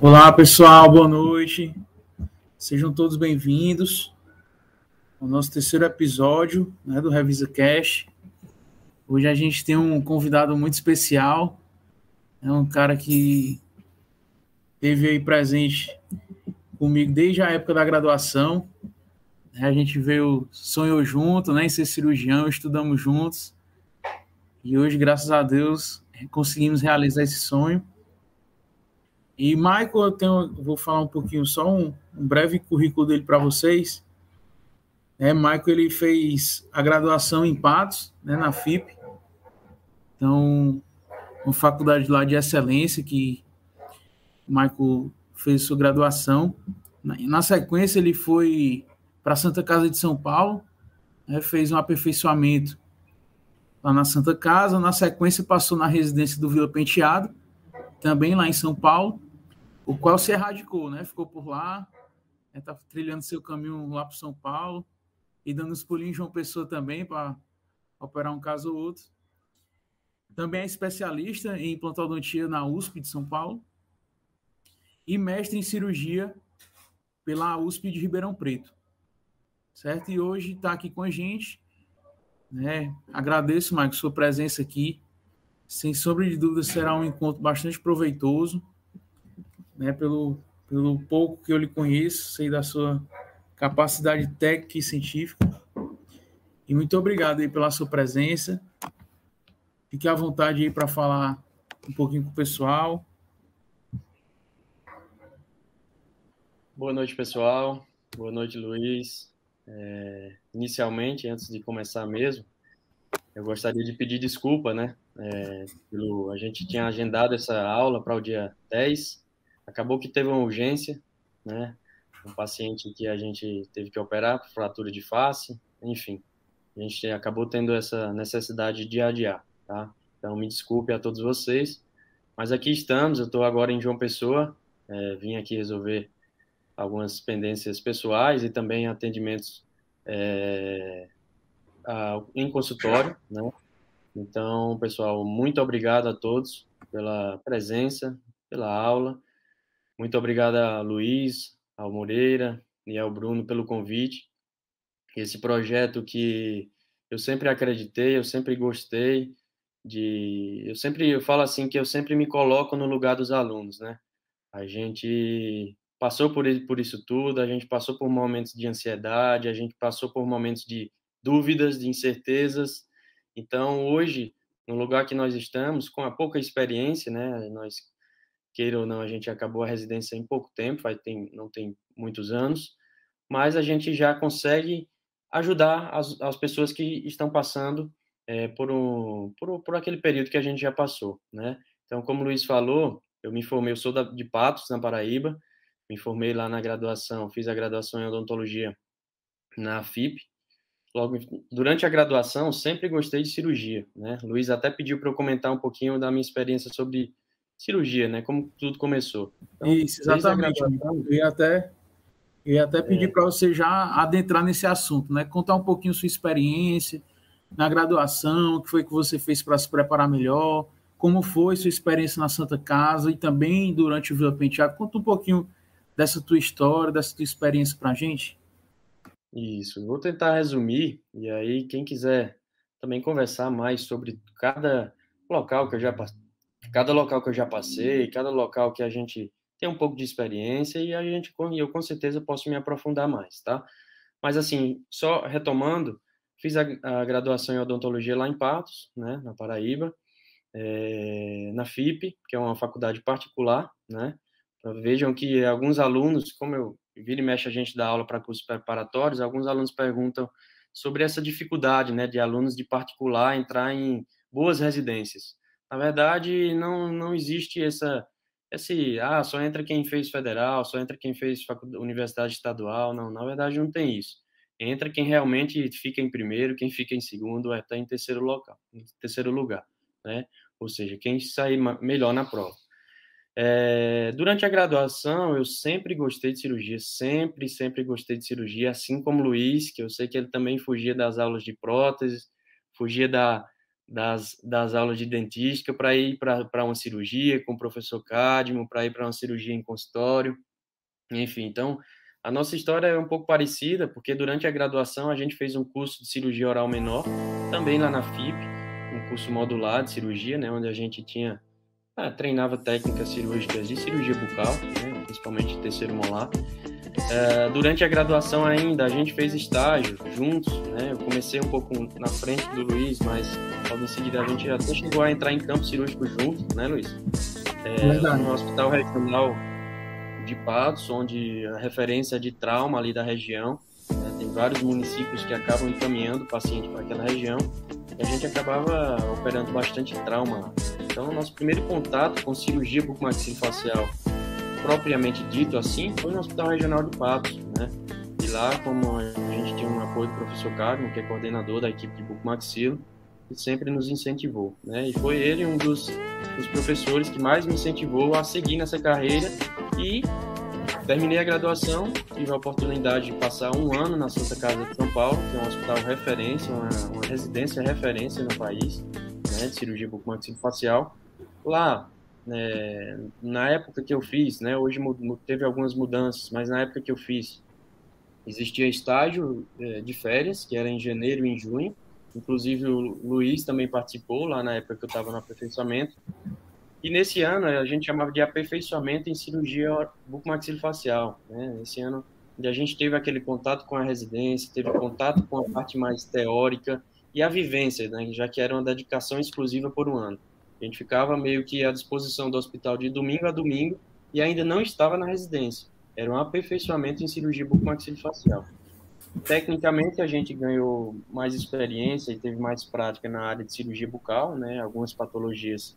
Olá, pessoal, boa noite. Sejam todos bem-vindos ao nosso terceiro episódio né, do Revisa Cash. Hoje a gente tem um convidado muito especial, é um cara que teve aí presente comigo desde a época da graduação. A gente veio, sonhou junto, né, em ser cirurgião, estudamos juntos. E hoje, graças a Deus, conseguimos realizar esse sonho. E Michael, eu tenho, vou falar um pouquinho, só um, um breve currículo dele para vocês. É, Michael ele fez a graduação em Patos, né, na FIP. Então, uma faculdade lá de excelência que Michael fez sua graduação. Na, na sequência, ele foi para a Santa Casa de São Paulo, né, fez um aperfeiçoamento lá na Santa Casa. Na sequência, passou na residência do Vila Penteado, também lá em São Paulo o qual se erradicou, né? Ficou por lá, está né? trilhando seu caminho lá para São Paulo e dando os pulinhos de João Pessoa também para operar um caso ou outro. Também é especialista em implantodontia na USP de São Paulo e mestre em cirurgia pela USP de Ribeirão Preto. Certo? E hoje está aqui com a gente. Né? Agradeço, Marcos, sua presença aqui. Sem sombra de dúvida, será um encontro bastante proveitoso né, pelo, pelo pouco que eu lhe conheço, sei da sua capacidade técnica e científica. E muito obrigado aí pela sua presença. Fique à vontade aí para falar um pouquinho com o pessoal. Boa noite, pessoal. Boa noite, Luiz. É, inicialmente, antes de começar mesmo, eu gostaria de pedir desculpa, né? É, pelo, a gente tinha agendado essa aula para o dia 10, Acabou que teve uma urgência, né? Um paciente que a gente teve que operar fratura de face, enfim. A gente acabou tendo essa necessidade de adiar, tá? Então, me desculpe a todos vocês. Mas aqui estamos, eu estou agora em João Pessoa, é, vim aqui resolver algumas pendências pessoais e também atendimentos é, a, em consultório, né? Então, pessoal, muito obrigado a todos pela presença, pela aula. Muito obrigado a Luiz, ao Moreira e ao Bruno pelo convite. Esse projeto que eu sempre acreditei, eu sempre gostei de, eu sempre eu falo assim que eu sempre me coloco no lugar dos alunos, né? A gente passou por por isso tudo, a gente passou por momentos de ansiedade, a gente passou por momentos de dúvidas, de incertezas. Então, hoje, no lugar que nós estamos, com a pouca experiência, né, nós queira ou não, a gente acabou a residência em pouco tempo, vai tem, não tem muitos anos, mas a gente já consegue ajudar as, as pessoas que estão passando é, por, um, por, por aquele período que a gente já passou, né? Então, como o Luiz falou, eu me formei, eu sou da, de Patos, na Paraíba, me formei lá na graduação, fiz a graduação em odontologia na FIP. Logo, durante a graduação, sempre gostei de cirurgia, né? Luiz até pediu para eu comentar um pouquinho da minha experiência sobre cirurgia, né? Como tudo começou. Então, Isso, exatamente. Eu ia até, eu ia até pedir é. para você já adentrar nesse assunto, né? Contar um pouquinho sua experiência na graduação, o que foi que você fez para se preparar melhor, como foi sua experiência na Santa Casa e também durante o Vila Penteado. Conta um pouquinho dessa tua história, dessa tua experiência para a gente. Isso, vou tentar resumir, e aí quem quiser também conversar mais sobre cada local que eu já cada local que eu já passei, cada local que a gente tem um pouco de experiência e a gente, eu com certeza posso me aprofundar mais, tá? Mas assim, só retomando, fiz a, a graduação em odontologia lá em Patos, né, na Paraíba, é, na FIP, que é uma faculdade particular, né? Vejam que alguns alunos, como eu vira e mexe a gente dá aula para cursos preparatórios, alguns alunos perguntam sobre essa dificuldade, né, de alunos de particular entrar em boas residências. Na verdade, não, não existe essa, esse, ah, só entra quem fez federal, só entra quem fez universidade estadual. Não, na verdade não tem isso. Entra quem realmente fica em primeiro, quem fica em segundo, até em terceiro local, em terceiro lugar, né? Ou seja, quem sair melhor na prova. É, durante a graduação, eu sempre gostei de cirurgia, sempre, sempre gostei de cirurgia, assim como Luiz, que eu sei que ele também fugia das aulas de próteses, fugia da, das, das aulas de dentística para ir para uma cirurgia com o professor Cadmo, para ir para uma cirurgia em consultório, enfim. Então, a nossa história é um pouco parecida, porque durante a graduação a gente fez um curso de cirurgia oral menor, também lá na FIP, um curso modular de cirurgia, né, onde a gente tinha ah, treinava técnicas cirúrgicas de cirurgia bucal, né, principalmente terceiro molar. Uh, durante a graduação ainda, a gente fez estágio juntos, né? Eu comecei um pouco na frente do Luiz, mas logo em seguida a gente até chegou a entrar em campo cirúrgico junto, né, Luiz? É, no Hospital Regional de Patos, onde a referência de trauma ali da região, né? tem vários municípios que acabam encaminhando o paciente para aquela região, e a gente acabava operando bastante trauma. Então, nosso primeiro contato com cirurgia bucomaxilofacial propriamente dito assim, foi no Hospital Regional de Patos, né? E lá, como a gente tinha um apoio do professor Carmo, que é coordenador da equipe de Bucomaxilo, que sempre nos incentivou, né? E foi ele um dos, dos professores que mais me incentivou a seguir nessa carreira e terminei a graduação, tive a oportunidade de passar um ano na Santa Casa de São Paulo, que é um hospital referência, uma, uma residência referência no país, né, de cirurgia bucomaxilofacial. Lá é, na época que eu fiz, né, hoje teve algumas mudanças, mas na época que eu fiz, existia estágio é, de férias, que era em janeiro e em junho. Inclusive o Luiz também participou lá na época que eu estava no aperfeiçoamento. E nesse ano a gente chamava de aperfeiçoamento em cirurgia bucomaxilofacial. Né? Esse ano a gente teve aquele contato com a residência, teve contato com a parte mais teórica e a vivência, né? já que era uma dedicação exclusiva por um ano. A gente ficava meio que à disposição do hospital de domingo a domingo e ainda não estava na residência. Era um aperfeiçoamento em cirurgia bucomaxilofacial. Tecnicamente, a gente ganhou mais experiência e teve mais prática na área de cirurgia bucal, né, algumas patologias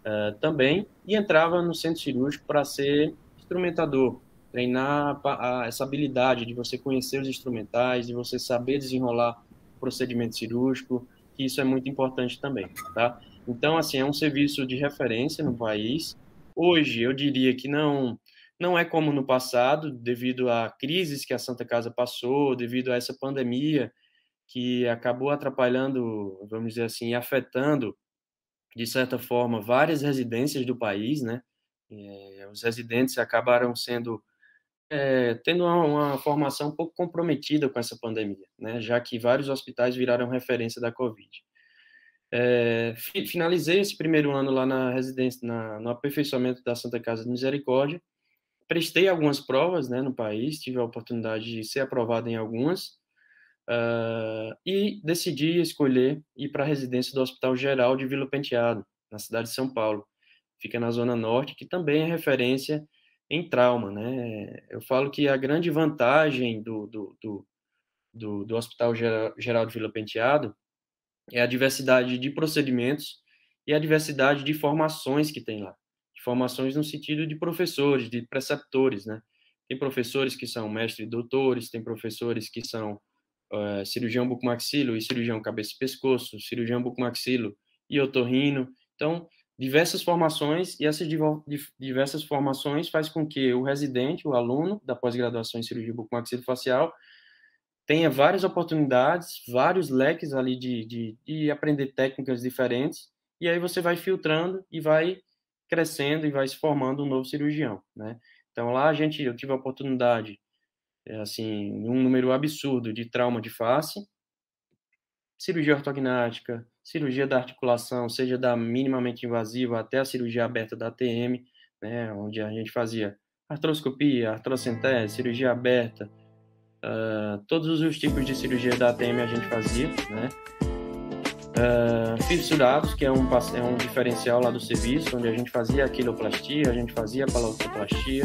uh, também, e entrava no centro cirúrgico para ser instrumentador, treinar a, a, essa habilidade de você conhecer os instrumentais, de você saber desenrolar o procedimento cirúrgico, que isso é muito importante também, tá? Então, assim, é um serviço de referência no país. Hoje, eu diria que não não é como no passado, devido a crises que a Santa Casa passou, devido a essa pandemia que acabou atrapalhando, vamos dizer assim, afetando de certa forma várias residências do país, né? É, os residentes acabaram sendo é, tendo uma, uma, formação um pouco comprometida com essa pandemia, né? Já que vários hospitais viraram referência da Covid. É, finalizei esse primeiro ano lá na residência, na, no aperfeiçoamento da Santa Casa de Misericórdia. Prestei algumas provas né, no país, tive a oportunidade de ser aprovado em algumas, uh, e decidi escolher ir para a residência do Hospital Geral de Vila Penteado, na cidade de São Paulo. Fica na Zona Norte, que também é referência em trauma. Né? Eu falo que a grande vantagem do, do, do, do, do Hospital Geral de Vila Penteado é a diversidade de procedimentos e a diversidade de formações que tem lá. Formações no sentido de professores, de preceptores, né? Tem professores que são mestres e doutores, tem professores que são uh, cirurgião bucomaxilo e cirurgião cabeça e pescoço, cirurgião bucomaxilo e otorrino. Então, diversas formações e essas diversas formações faz com que o residente, o aluno da pós-graduação em cirurgia bucomaxilofacial, tenha várias oportunidades, vários leques ali de, de, de, aprender técnicas diferentes, e aí você vai filtrando e vai crescendo e vai se formando um novo cirurgião, né? Então lá a gente, eu tive a oportunidade, é, assim, um número absurdo de trauma de face, cirurgia ortognática, cirurgia da articulação, seja da minimamente invasiva até a cirurgia aberta da ATM, né, onde a gente fazia artroscopia, artrocentese, cirurgia aberta, Uh, todos os tipos de cirurgia da ATM a gente fazia, né? Uh, que é um, é um diferencial lá do serviço, onde a gente fazia aquiloplastia, a gente fazia paloplastia,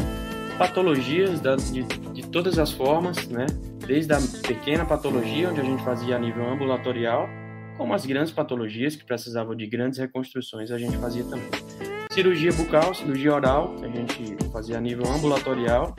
patologias da, de, de todas as formas, né? Desde a pequena patologia, onde a gente fazia a nível ambulatorial, como as grandes patologias que precisavam de grandes reconstruções, a gente fazia também. Cirurgia bucal, cirurgia oral, a gente fazia a nível ambulatorial,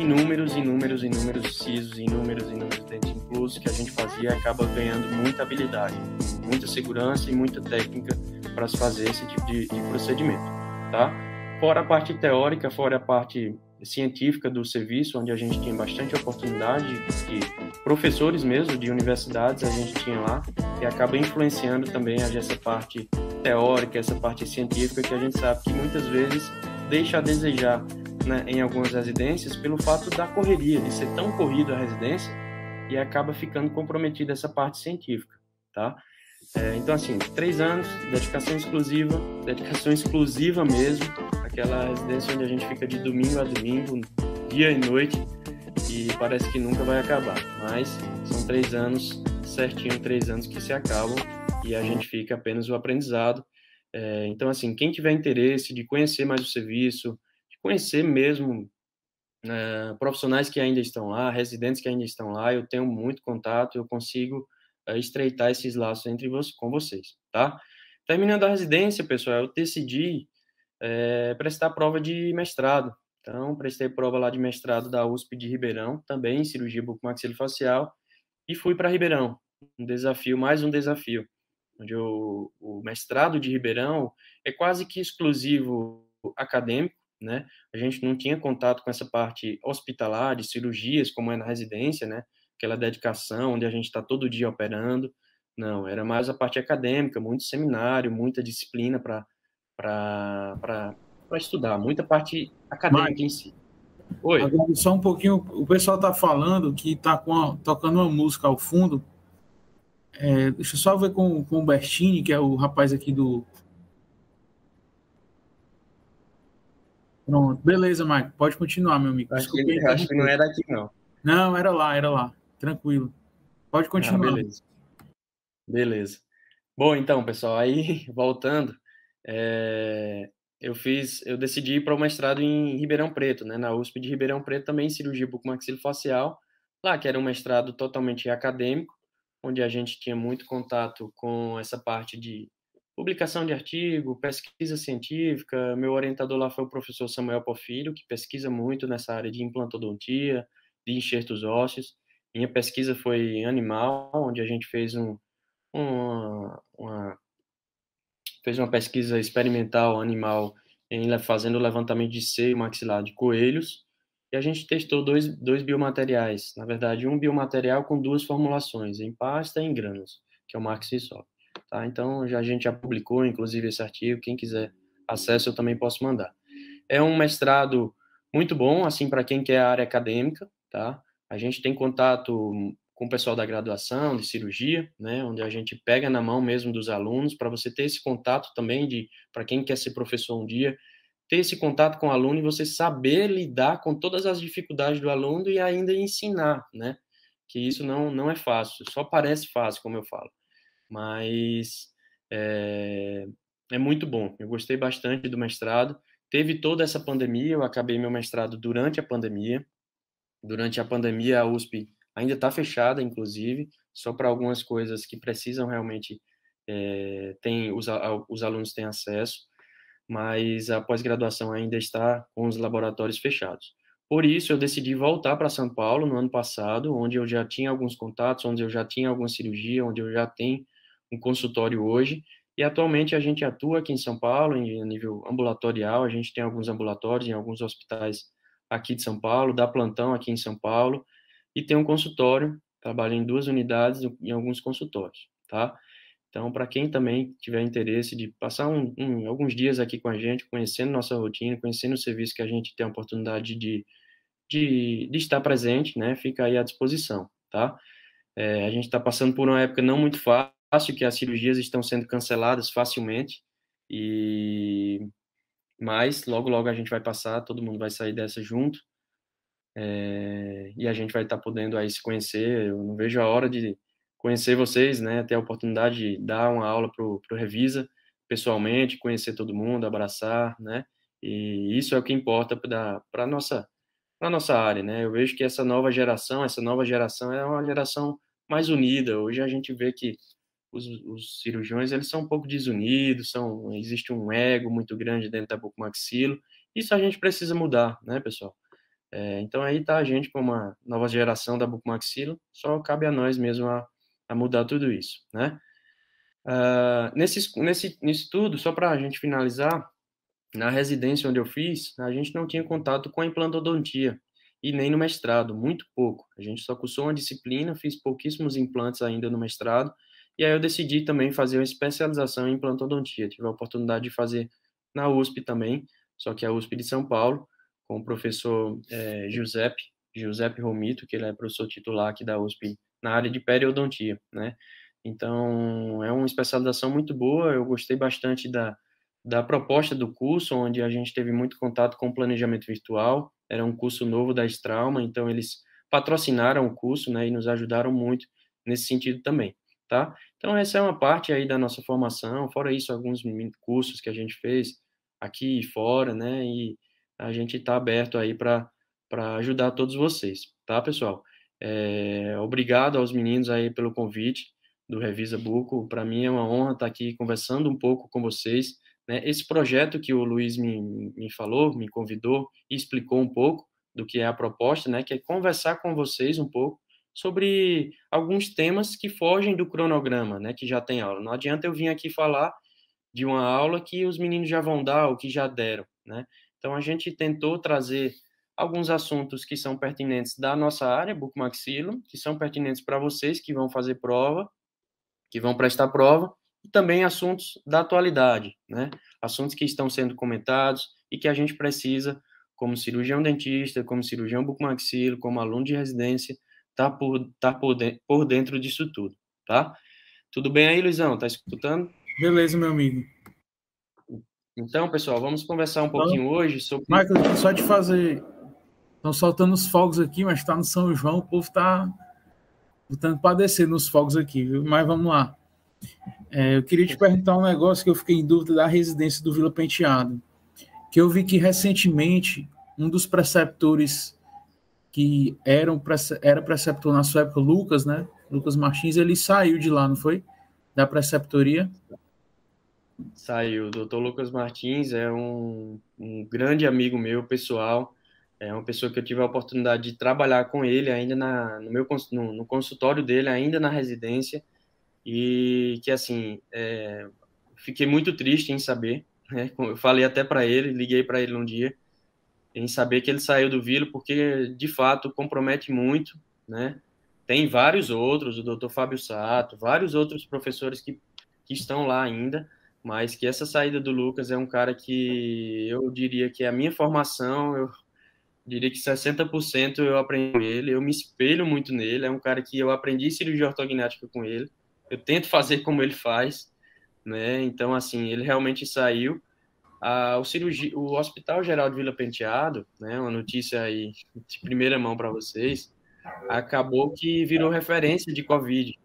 inúmeros, inúmeros, inúmeros sisos, inúmeros, inúmeros dentes inclusos que a gente fazia acaba ganhando muita habilidade, muita segurança e muita técnica para se fazer esse tipo de, de, procedimento, tá? Fora a parte teórica, fora a parte científica do serviço, onde a gente tinha bastante oportunidade, de professores mesmo de universidades a gente tinha lá, que acaba influenciando também essa parte teórica, essa parte científica que a gente sabe que muitas vezes deixa a desejar né, em algumas residências pelo fato da correria, de ser tão corrido a residência e acaba ficando comprometida essa parte científica, tá? É, então, assim, três anos, dedicação exclusiva, dedicação exclusiva mesmo, aquela residência onde a gente fica de domingo a domingo, dia e noite, e parece que nunca vai acabar. Mas são três anos, certinho, três anos que se acabam e a gente fica apenas o aprendizado. É, então, assim, quem tiver interesse de conhecer mais o serviço, conhecer mesmo é, profissionais que ainda estão lá, residentes que ainda estão lá, eu tenho muito contato, eu consigo é, estreitar esses laços entre você, com vocês, tá? Terminando a residência, pessoal, eu decidi é, prestar prova de mestrado. Então, prestei prova lá de mestrado da USP de Ribeirão, também em cirurgia bucomaxilofacial, e fui para Ribeirão. Um desafio, mais um desafio, onde eu, o mestrado de Ribeirão é quase que exclusivo acadêmico, né? A gente não tinha contato com essa parte hospitalar, de cirurgias, como é na residência, né? Aquela dedicação, onde a gente está todo dia operando. Não, era mais a parte acadêmica, muito seminário, muita disciplina para estudar, muita parte acadêmica Mas, em si. Oi. Agora, só um pouquinho, o pessoal está falando que está tocando uma música ao fundo. É, deixa eu só ver com, com o Bertini, que é o rapaz aqui do, Pronto, beleza, Mike. Pode continuar, meu amigo. Acho, que, acho que, não era aqui, não. Não, era lá, era lá. Tranquilo. Pode ah, continuar. Ah, beleza. Beleza. Bom, então, pessoal, aí voltando, é, eu fiz, eu decidi ir para o mestrado em Ribeirão Preto, né, na USP de Ribeirão Preto, também em cirurgia bucomaxilofacial, lá que era um mestrado totalmente acadêmico, onde a gente tinha muito contato com essa parte de publicação de artigo, pesquisa científica. Meu orientador lá foi o professor Samuel Porfírio, que pesquisa muito nessa área de implantodontia, de enxertos ósseos. Minha pesquisa foi animal, onde a gente fez um, uma, uma, fez uma pesquisa experimental animal em, fazendo o levantamento de seio maxilar de coelhos. E a gente testou dois, dois biomateriais, na verdade, um biomaterial com duas formulações, em pasta e em grãos, que é o Maxisol. Tá? Então, já, a gente já publicou, inclusive, esse artigo. Quem quiser acesso, eu também posso mandar. É um mestrado muito bom, assim, para quem quer a área acadêmica, tá? A gente tem contato com o pessoal da graduação, de cirurgia, né, onde a gente pega na mão mesmo dos alunos, para você ter esse contato também de, para quem quer ser professor um dia, ter esse contato com o aluno e você saber lidar com todas as dificuldades do aluno e ainda ensinar, né, que isso não, não é fácil, só parece fácil, como eu falo mas é, é muito bom. Eu gostei bastante do mestrado. Teve toda essa pandemia, eu acabei meu mestrado durante a pandemia. Durante a pandemia, a USP ainda está fechada, inclusive, só para algumas coisas que precisam realmente é, tem os, os alunos têm acesso, mas a pós-graduação ainda está com os laboratórios fechados. Por isso, eu decidi voltar para São Paulo no ano passado, onde eu já tinha alguns contatos, onde eu já tinha alguma cirurgia, onde eu já tenho um consultório hoje, e atualmente a gente atua aqui em São Paulo, em nível ambulatorial, a gente tem alguns ambulatórios em alguns hospitais aqui de São Paulo, dá plantão aqui em São Paulo, e tem um consultório, trabalho em duas unidades em alguns consultórios, tá? Então, para quem também tiver interesse de passar um, um, alguns dias aqui com a gente, conhecendo nossa rotina, conhecendo o serviço que a gente tem a oportunidade de, de, de estar presente, né, fica aí à disposição, tá? É, a gente está passando por uma época não muito fácil, fácil que as cirurgias estão sendo canceladas facilmente e mas logo logo a gente vai passar, todo mundo vai sair dessa junto é, e a gente vai estar tá podendo aí se conhecer. Eu não vejo a hora de conhecer vocês, né? Ter a oportunidade de dar uma aula pro, pro Revisa pessoalmente, conhecer todo mundo, abraçar, né? E isso é o que importa para nossa para nossa área, né? Eu vejo que essa nova geração, essa nova geração é uma geração mais unida. Hoje a gente vê que os, os, cirurgiões eles são um pouco desunidos, são, existe um ego muito grande dentro da bucomaxilo. Isso a gente precisa mudar, né, pessoal? É, então aí tá a gente com uma nova geração da bucomaxilo, só cabe a nós mesmo a, a mudar tudo isso, né? Uh, nesse, nesse, tudo, só para a gente finalizar, na residência onde eu fiz, a gente não tinha contato com a implantodontia e nem no mestrado, muito pouco. A gente só cursou uma disciplina, fiz pouquíssimos implantes ainda no mestrado, E aí eu decidi também fazer uma especialização em implantodontia. Tive a oportunidade de fazer na USP também, só que é a USP de São Paulo, com o professor é, Giuseppe, Giuseppe Romito, que ele é professor titular aqui da USP na área de periodontia, né? Então, é uma especialização muito boa, eu gostei bastante da, da proposta do curso, onde a gente teve muito contato com o planejamento virtual, era um curso novo da Strauma, então eles patrocinaram o curso, né, e nos ajudaram muito nesse sentido também tá? Então, essa é uma parte aí da nossa formação, fora isso, alguns cursos que a gente fez aqui e fora, né? E a gente está aberto aí para ajudar todos vocês, tá, pessoal? É, obrigado aos meninos aí pelo convite do Revisa Buco. Para mim é uma honra estar tá aqui conversando um pouco com vocês. Né? Esse projeto que o Luiz me, me falou, me convidou e explicou um pouco do que é a proposta, né? Que é conversar com vocês um pouco sobre alguns temas que fogem do cronograma, né, que já tem aula. Não adianta eu vir aqui falar de uma aula que os meninos já vão dar ou que já deram, né? Então a gente tentou trazer alguns assuntos que são pertinentes da nossa área, bucomaxilo, que são pertinentes para vocês que vão fazer prova, que vão prestar prova, e também assuntos da atualidade, né? Assuntos que estão sendo comentados e que a gente precisa, como cirurgião dentista, como cirurgião bucomaxilo, como aluno de residência, tá por, tá por, dentro, por dentro disso tudo, tá? Tudo bem aí, Luizão? Tá escutando? Beleza, meu amigo. Então, pessoal, vamos conversar um então, pouquinho hoje sobre. Michael, só de fazer. Estão soltando os fogos aqui, mas está no São João, o povo está botando para descer nos fogos aqui, viu? Mas vamos lá. É, eu queria te perguntar um negócio que eu fiquei em dúvida da residência do Vila Penteado. Que eu vi que recentemente um dos preceptores que era, um, era preceptor na sua época, Lucas, né? Lucas Martins, ele saiu de lá, não foi? Da preceptoria. Saiu. O doutor Lucas Martins é um, um grande amigo meu, pessoal. É uma pessoa que eu tive a oportunidade de trabalhar com ele ainda na, no meu no, no consultório dele, ainda na residência. E que, assim, é, fiquei muito triste em saber. Né? Eu falei até para ele, liguei para ele um dia em saber que ele saiu do Vila, porque de fato compromete muito, né? Tem vários outros, o Dr. Fábio Sato, vários outros professores que, que estão lá ainda, mas que essa saída do Lucas é um cara que eu diria que é a minha formação, eu diria que 60% eu aprendi com ele, eu me espelho muito nele, é um cara que eu aprendi cirurgia ortognática com ele, eu tento fazer como ele faz, né? Então, assim, ele realmente saiu, ah, o, cirurgi... o Hospital Geral de Vila Penteado, né, uma notícia aí de primeira mão para vocês, acabou que virou referência de Covid,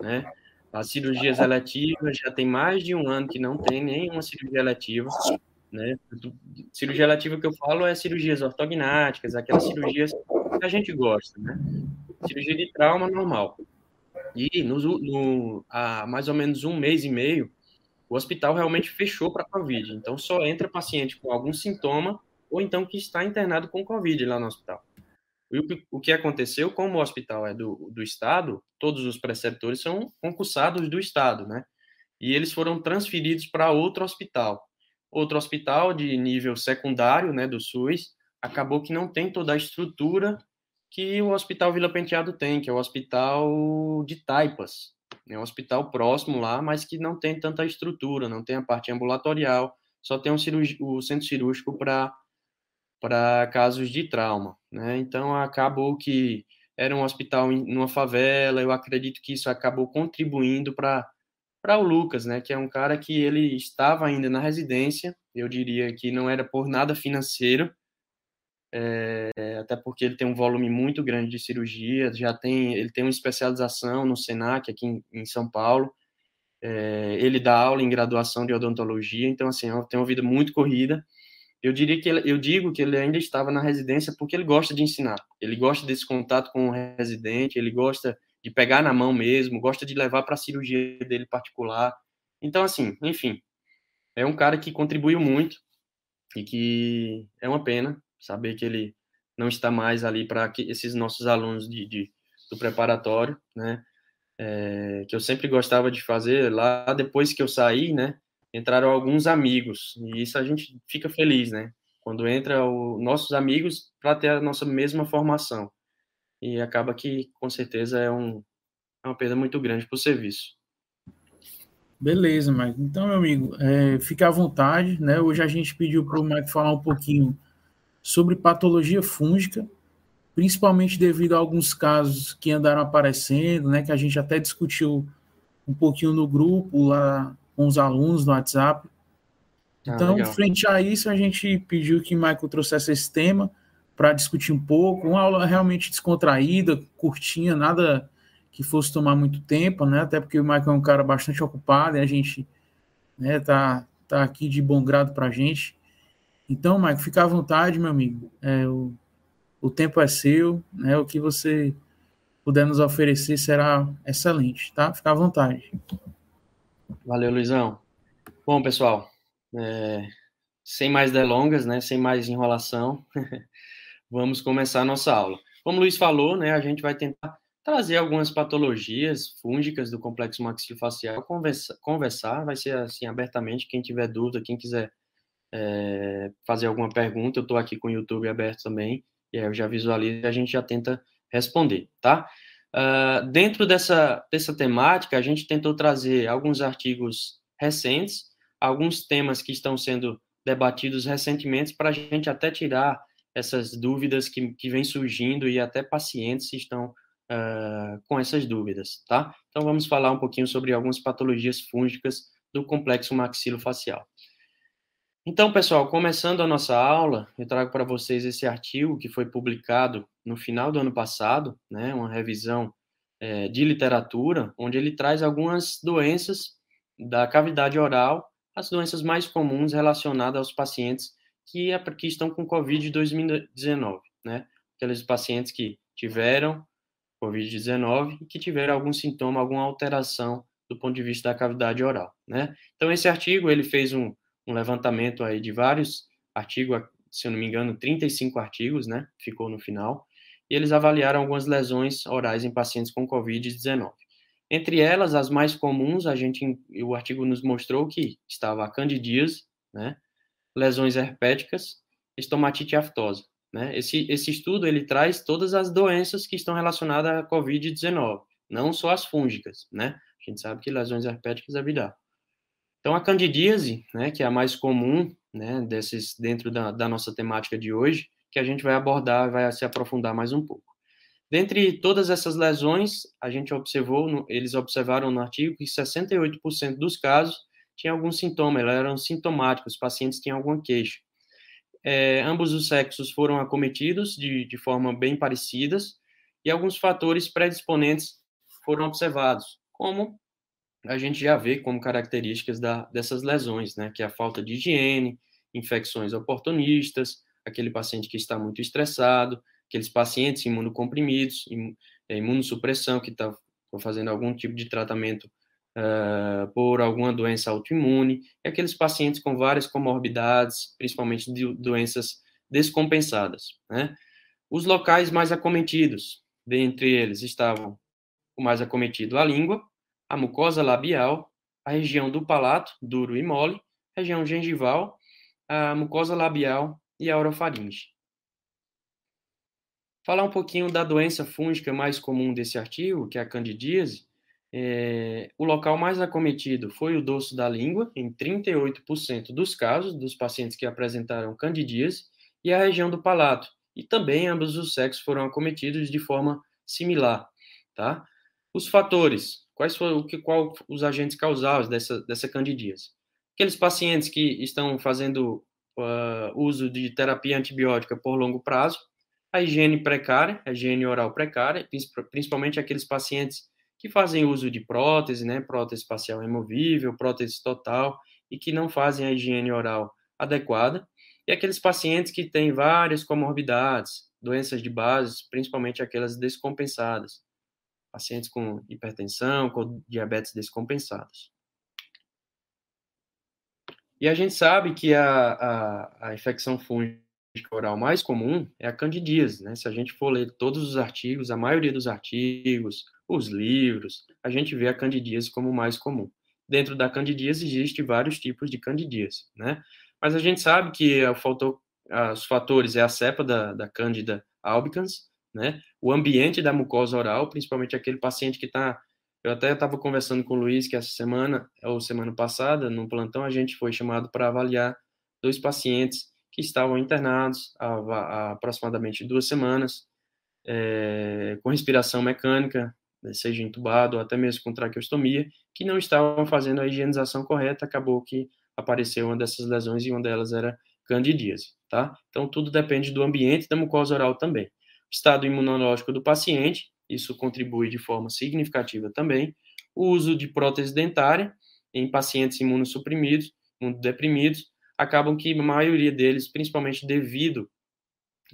né? As cirurgias eletivas já tem mais de um ano que não tem nenhuma cirurgia eletiva, né? Cirurgia eletiva que eu falo é cirurgias ortognáticas, aquelas cirurgias que a gente gosta, né? Cirurgia de trauma normal. E no, no, há mais ou menos um mês e meio, o hospital realmente fechou para Covid. Então, só entra paciente com algum sintoma ou então que está internado com Covid lá no hospital. E o que, o que aconteceu, como o hospital é do, do Estado, todos os preceptores são concursados do Estado, né? E eles foram transferidos para outro hospital. Outro hospital de nível secundário, né, do SUS, acabou que não tem toda a estrutura que o Hospital Vila Penteado tem, que é o Hospital de Taipas, é um hospital próximo lá, mas que não tem tanta estrutura, não tem a parte ambulatorial, só tem um o centro cirúrgico para para casos de trauma, né? Então acabou que era um hospital em uma favela, eu acredito que isso acabou contribuindo para para o Lucas, né, que é um cara que ele estava ainda na residência, eu diria que não era por nada financeiro, é, até porque ele tem um volume muito grande de cirurgia, já tem, ele tem uma especialização no Senac aqui em, em São Paulo, é, ele dá aula em graduação de odontologia, então assim, tem uma vida muito corrida. Eu diria que ele, eu digo que ele ainda estava na residência porque ele gosta de ensinar, ele gosta desse contato com o residente, ele gosta de pegar na mão mesmo, gosta de levar para a cirurgia dele particular. Então assim, enfim, é um cara que contribuiu muito e que é uma pena saber que ele não está mais ali para esses nossos alunos de, de, do preparatório, né? É, que eu sempre gostava de fazer lá depois que eu saí, né? Entraram alguns amigos e isso a gente fica feliz, né? Quando entra os nossos amigos para ter a nossa mesma formação e acaba que com certeza é, um, é uma perda muito grande para o serviço. Beleza, Mike. Então, meu amigo, é, fique à vontade, né? Hoje a gente pediu para o Mike falar um pouquinho sobre patologia fúngica, principalmente devido a alguns casos que andaram aparecendo, né? Que a gente até discutiu um pouquinho no grupo lá com os alunos no WhatsApp. Ah, então, ah, frente a isso, a gente pediu que Michael trouxesse esse tema para discutir um pouco, uma aula realmente descontraída, curtinha, nada que fosse tomar muito tempo, né? Até porque o Michael é um cara bastante ocupado e a gente né, tá, tá aqui de bom grado para a gente. Então, Michael, fica à vontade, meu amigo. É, o, o tempo é seu, né? O que você puder nos oferecer será excelente, tá? Fica à vontade. Valeu, Luizão. Bom, pessoal, é, sem mais delongas, né? Sem mais enrolação, vamos começar a nossa aula. Como o Luiz falou, né? A gente vai tentar trazer algumas patologias fúngicas do complexo maxilofacial, conversa, conversar, vai ser assim abertamente, quem tiver dúvida, quem quiser é, fazer alguma pergunta, eu estou aqui com o YouTube aberto também, e aí eu já visualizo e a gente já tenta responder, tá? Uh, dentro dessa, dessa temática, a gente tentou trazer alguns artigos recentes, alguns temas que estão sendo debatidos recentemente, para a gente até tirar essas dúvidas que, que vêm surgindo e até pacientes estão uh, com essas dúvidas, tá? Então vamos falar um pouquinho sobre algumas patologias fúngicas do complexo maxilofacial. Então, pessoal, começando a nossa aula, eu trago para vocês esse artigo que foi publicado no final do ano passado, né, uma revisão é, de literatura, onde ele traz algumas doenças da cavidade oral, as doenças mais comuns relacionadas aos pacientes que, que estão com Covid-2019, né? Aqueles pacientes que tiveram Covid-19 e que tiveram algum sintoma, alguma alteração do ponto de vista da cavidade oral, né? Então, esse artigo, ele fez um, um levantamento aí de vários artigos, se eu não me engano, 35 artigos, né? Ficou no final. E eles avaliaram algumas lesões orais em pacientes com Covid-19. Entre elas, as mais comuns, a gente, o artigo nos mostrou que estava a candidíase, né? Lesões herpéticas, estomatite aftosa. Né? Esse, esse estudo ele traz todas as doenças que estão relacionadas à COVID-19, não só as fúngicas, né? A gente sabe que lesões herpéticas é viral. Então, a candidíase, né, que é a mais comum, né, desses, dentro da, da nossa temática de hoje, que a gente vai abordar, vai se aprofundar mais um pouco. Dentre todas essas lesões, a gente observou, eles observaram no artigo que 68% dos casos tinham algum sintoma, eram sintomáticos, os pacientes tinham alguma queixa é, ambos os sexos foram acometidos de, de forma bem parecidas e alguns fatores predisponentes foram observados, como a gente já vê como características da, dessas lesões, né, que é a falta de higiene, infecções oportunistas, aquele paciente que está muito estressado, aqueles pacientes imunocomprimidos, é, imunossupressão, que está fazendo algum tipo de tratamento uh, por alguma doença autoimune, e aqueles pacientes com várias comorbidades, principalmente de doenças descompensadas. Né? Os locais mais acometidos, dentre eles estavam o mais acometido a língua, a mucosa labial, a região do palato, duro e mole, região gengival, a mucosa labial e a orofaringe. Falar um pouquinho da doença fúngica mais comum desse artigo, que é a candidíase, é, o local mais acometido foi o dorso da língua, em 38% dos casos dos pacientes que apresentaram candidíase, e a região do palato. E também ambos os sexos foram acometidos de forma similar. Tá? Os fatores, quais foram que, qual os agentes causados dessa, dessa candidíase? Aqueles pacientes que estão fazendo uh, uso de terapia antibiótica por longo prazo, a higiene precária, a higiene oral precária, principalmente aqueles pacientes que fazem uso de prótese, né, prótese facial removível, prótese total, e que não fazem a higiene oral adequada, e aqueles pacientes que têm várias comorbidades, doenças de base, principalmente aquelas descompensadas, pacientes com hipertensão, com diabetes descompensados. E a gente sabe que a, a, a infecção fúngica oral mais comum é a candidíase, né? Se a gente for ler todos os artigos, a maioria dos artigos, os livros, a gente vê a candidíase como mais comum. Dentro da candidíase existe vários tipos de candidíase, né? Mas a gente sabe que faltou, os fatores é a cepa da, da Candida albicans, né? O ambiente da mucosa oral, principalmente aquele paciente que está Eu até estava conversando com o Luiz que essa semana, ou semana passada, no plantão, a gente foi chamado para avaliar dois pacientes que estavam internados há, há aproximadamente duas semanas, é, com respiração mecânica, né, seja entubado ou até mesmo com traqueostomia, que não estavam fazendo a higienização correta, acabou que apareceu uma dessas lesões e uma delas era candidíase, tá? Então, tudo depende do ambiente da mucosa oral também. Estado imunológico do paciente, isso contribui de forma significativa também. O uso de prótese dentária em pacientes imunossuprimidos, imunodeprimidos, acabam que a maioria deles, principalmente devido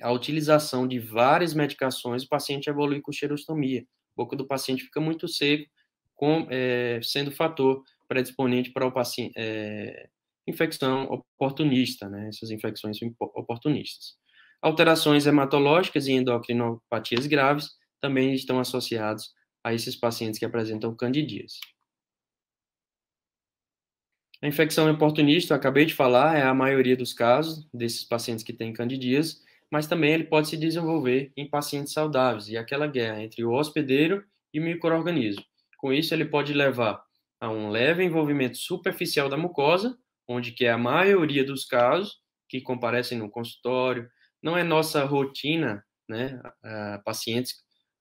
à utilização de várias medicações, o paciente evolui com xerostomia. A boca do paciente fica muito seco, com, é, sendo fator predisponente para o paciente, é, infecção oportunista, né, essas infecções oportunistas. Alterações hematológicas e endocrinopatias graves também estão associados a esses pacientes que apresentam candidíase. A infecção oportunista, eu acabei de falar, é a maioria dos casos desses pacientes que têm candidíase, mas também ele pode se desenvolver em pacientes saudáveis, e aquela guerra entre o hospedeiro e o microorganismo. Com isso, ele pode levar a um leve envolvimento superficial da mucosa, onde que é a maioria dos casos que comparecem no consultório. Não é nossa rotina, né, pacientes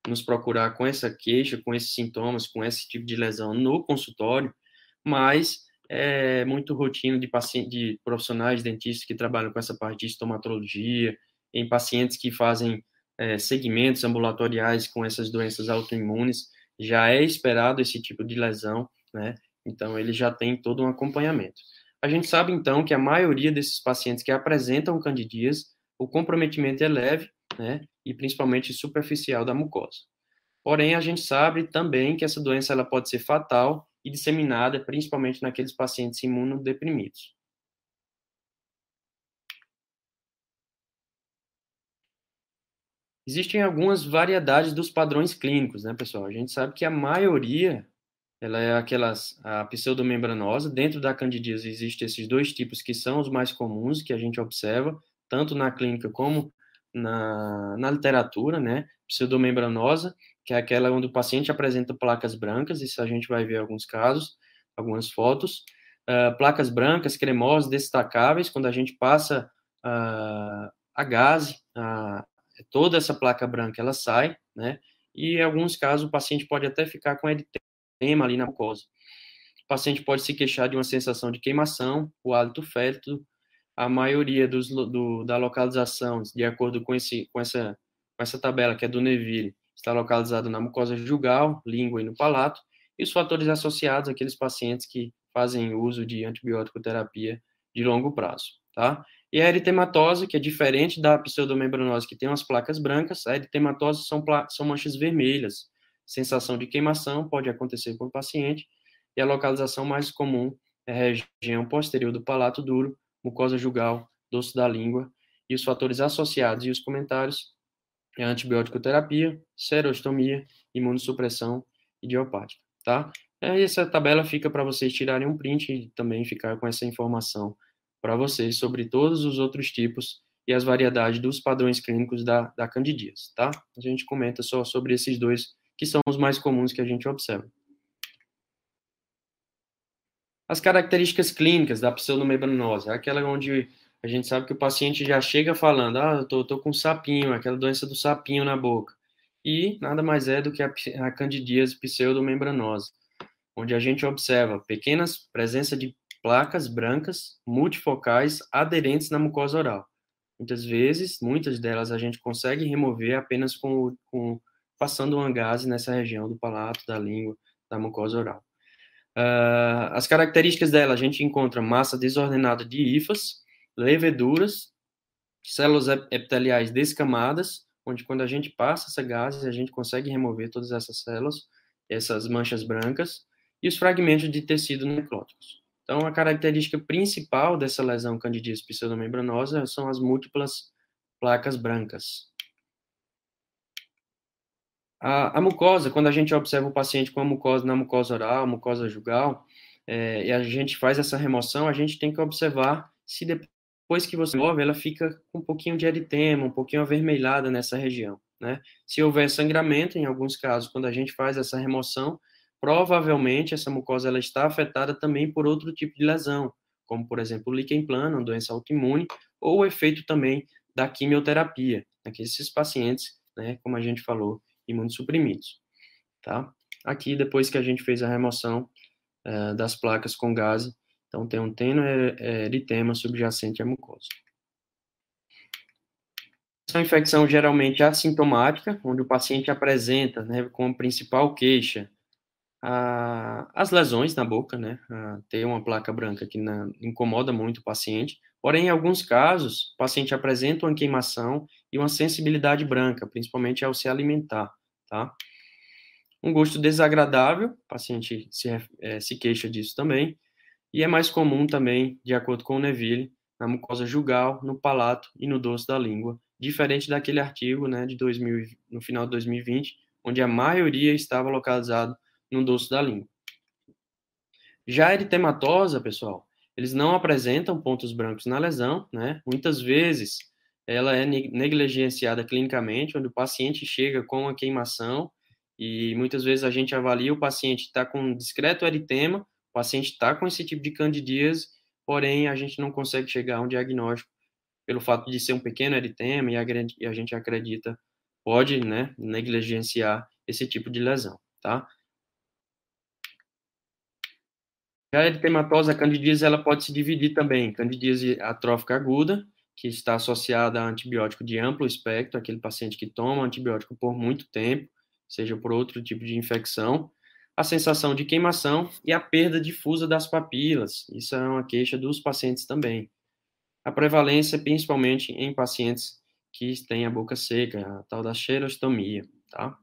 nos procurar com essa queixa, com esses sintomas, com esse tipo de lesão no consultório, mas é muito rotina de, paciente, de profissionais dentistas que trabalham com essa parte de estomatologia, em pacientes que fazem é, segmentos ambulatoriais com essas doenças autoimunes, já é esperado esse tipo de lesão, né? Então, ele já tem todo um acompanhamento. A gente sabe, então, que a maioria desses pacientes que apresentam candidíase, o comprometimento é leve, né? E principalmente superficial da mucosa. Porém, a gente sabe também que essa doença ela pode ser fatal e disseminada principalmente naqueles pacientes imunodeprimidos. Existem algumas variedades dos padrões clínicos, né, pessoal? A gente sabe que a maioria, ela é aquelas, a pseudomembranosa. Dentro da candidíase existem esses dois tipos que são os mais comuns que a gente observa, tanto na clínica como na, na literatura, né? Pseudomembranosa que é aquela onde o paciente apresenta placas brancas, isso a gente vai ver alguns casos, algumas fotos. Uh, placas brancas, cremosas, destacáveis, quando a gente passa uh, a gase, uh, toda essa placa branca ela sai, né? E em alguns casos o paciente pode até ficar com eritema ali na mucosa. O paciente pode se queixar de uma sensação de queimação, o hálito fétido, a maioria dos, do, da localização, de acordo com, esse, com, essa, com essa tabela que é do Neville, está localizado na mucosa jugal, língua e no palato, e os fatores associados àqueles pacientes que fazem uso de antibiótico terapia de longo prazo, tá? E a eritematose, que é diferente da pseudomembranose, que tem umas placas brancas, a eritematose são, são manchas vermelhas. Sensação de queimação pode acontecer com o paciente, e a localização mais comum é a região posterior do palato duro, mucosa jugal, dorso da língua, e os fatores associados e os comentários é antibiótico terapia, serostomia, imunossupressão idiopática, tá? É, essa tabela fica para vocês tirarem um print e também ficar com essa informação para vocês sobre todos os outros tipos e as variedades dos padrões clínicos da, da candidíase, tá? A gente comenta só sobre esses dois que são os mais comuns que a gente observa. As características clínicas da pseudomembranose, aquela onde a gente sabe que o paciente já chega falando, ah, eu tô, tô com sapinho, aquela doença do sapinho na boca. E nada mais é do que a, a candidíase pseudomembranosa, onde a gente observa pequenas presença de placas brancas multifocais aderentes na mucosa oral. Muitas vezes, muitas delas a gente consegue remover apenas com, com passando uma gase nessa região do palato, da língua, da mucosa oral. Uh, as características dela, a gente encontra massa desordenada de hifas, leveduras, células epiteliais descamadas, onde quando a gente passa essa gase, a gente consegue remover todas essas células, essas manchas brancas, e os fragmentos de tecido necróticos. Então, a característica principal dessa lesão candidíase pseudomembranosa são as múltiplas placas brancas. A, a, mucosa, quando a gente observa o paciente com a mucosa na mucosa oral, mucosa jugal, é, e a gente faz essa remoção, a gente tem que observar se depois que você move, ela fica com um pouquinho de eritema, um pouquinho avermelhada nessa região, né? Se houver sangramento, em alguns casos, quando a gente faz essa remoção, provavelmente essa mucosa ela está afetada também por outro tipo de lesão, como por exemplo o líquen plano, uma doença autoimune, ou o efeito também da quimioterapia, naqueles pacientes, né, como a gente falou, imunossuprimidos, tá? Aqui, depois que a gente fez a remoção uh, das placas com gás, então tem um tênue eritema subjacente à mucosa. Essa infecção geralmente assintomática, onde o paciente apresenta, né, como principal queixa, a, as lesões na boca, né, a, ter uma placa branca que na, incomoda muito o paciente, porém, em alguns casos, o paciente apresenta uma queimação e uma sensibilidade branca, principalmente ao se alimentar, tá? Um gosto desagradável, o paciente se, é, se queixa disso também, e é mais comum também, de acordo com o Neville, na mucosa jugal, no palato e no dorso da língua, diferente daquele artigo né, de 2000, no final de 2020, onde a maioria estava localizado no dorso da língua. Já a eritematosa, pessoal, eles não apresentam pontos brancos na lesão, né? Muitas vezes ela é negligenciada clinicamente, onde o paciente chega com uma queimação e muitas vezes a gente avalia o paciente está com discreto eritema, o paciente está com esse tipo de candidíase, porém a gente não consegue chegar a um diagnóstico pelo fato de ser um pequeno eritema e a, gente acredita pode, né, negligenciar esse tipo de lesão, tá? Já a eritematosa a candidíase ela pode se dividir também, candidíase atrófica aguda, que está associada a antibiótico de amplo espectro, aquele paciente que toma antibiótico por muito tempo, seja por outro tipo de infecção, a sensação de queimação e a perda difusa das papilas. Isso é uma queixa dos pacientes também. A prevalência, principalmente em pacientes que têm a boca seca, a tal da xerostomia, tá?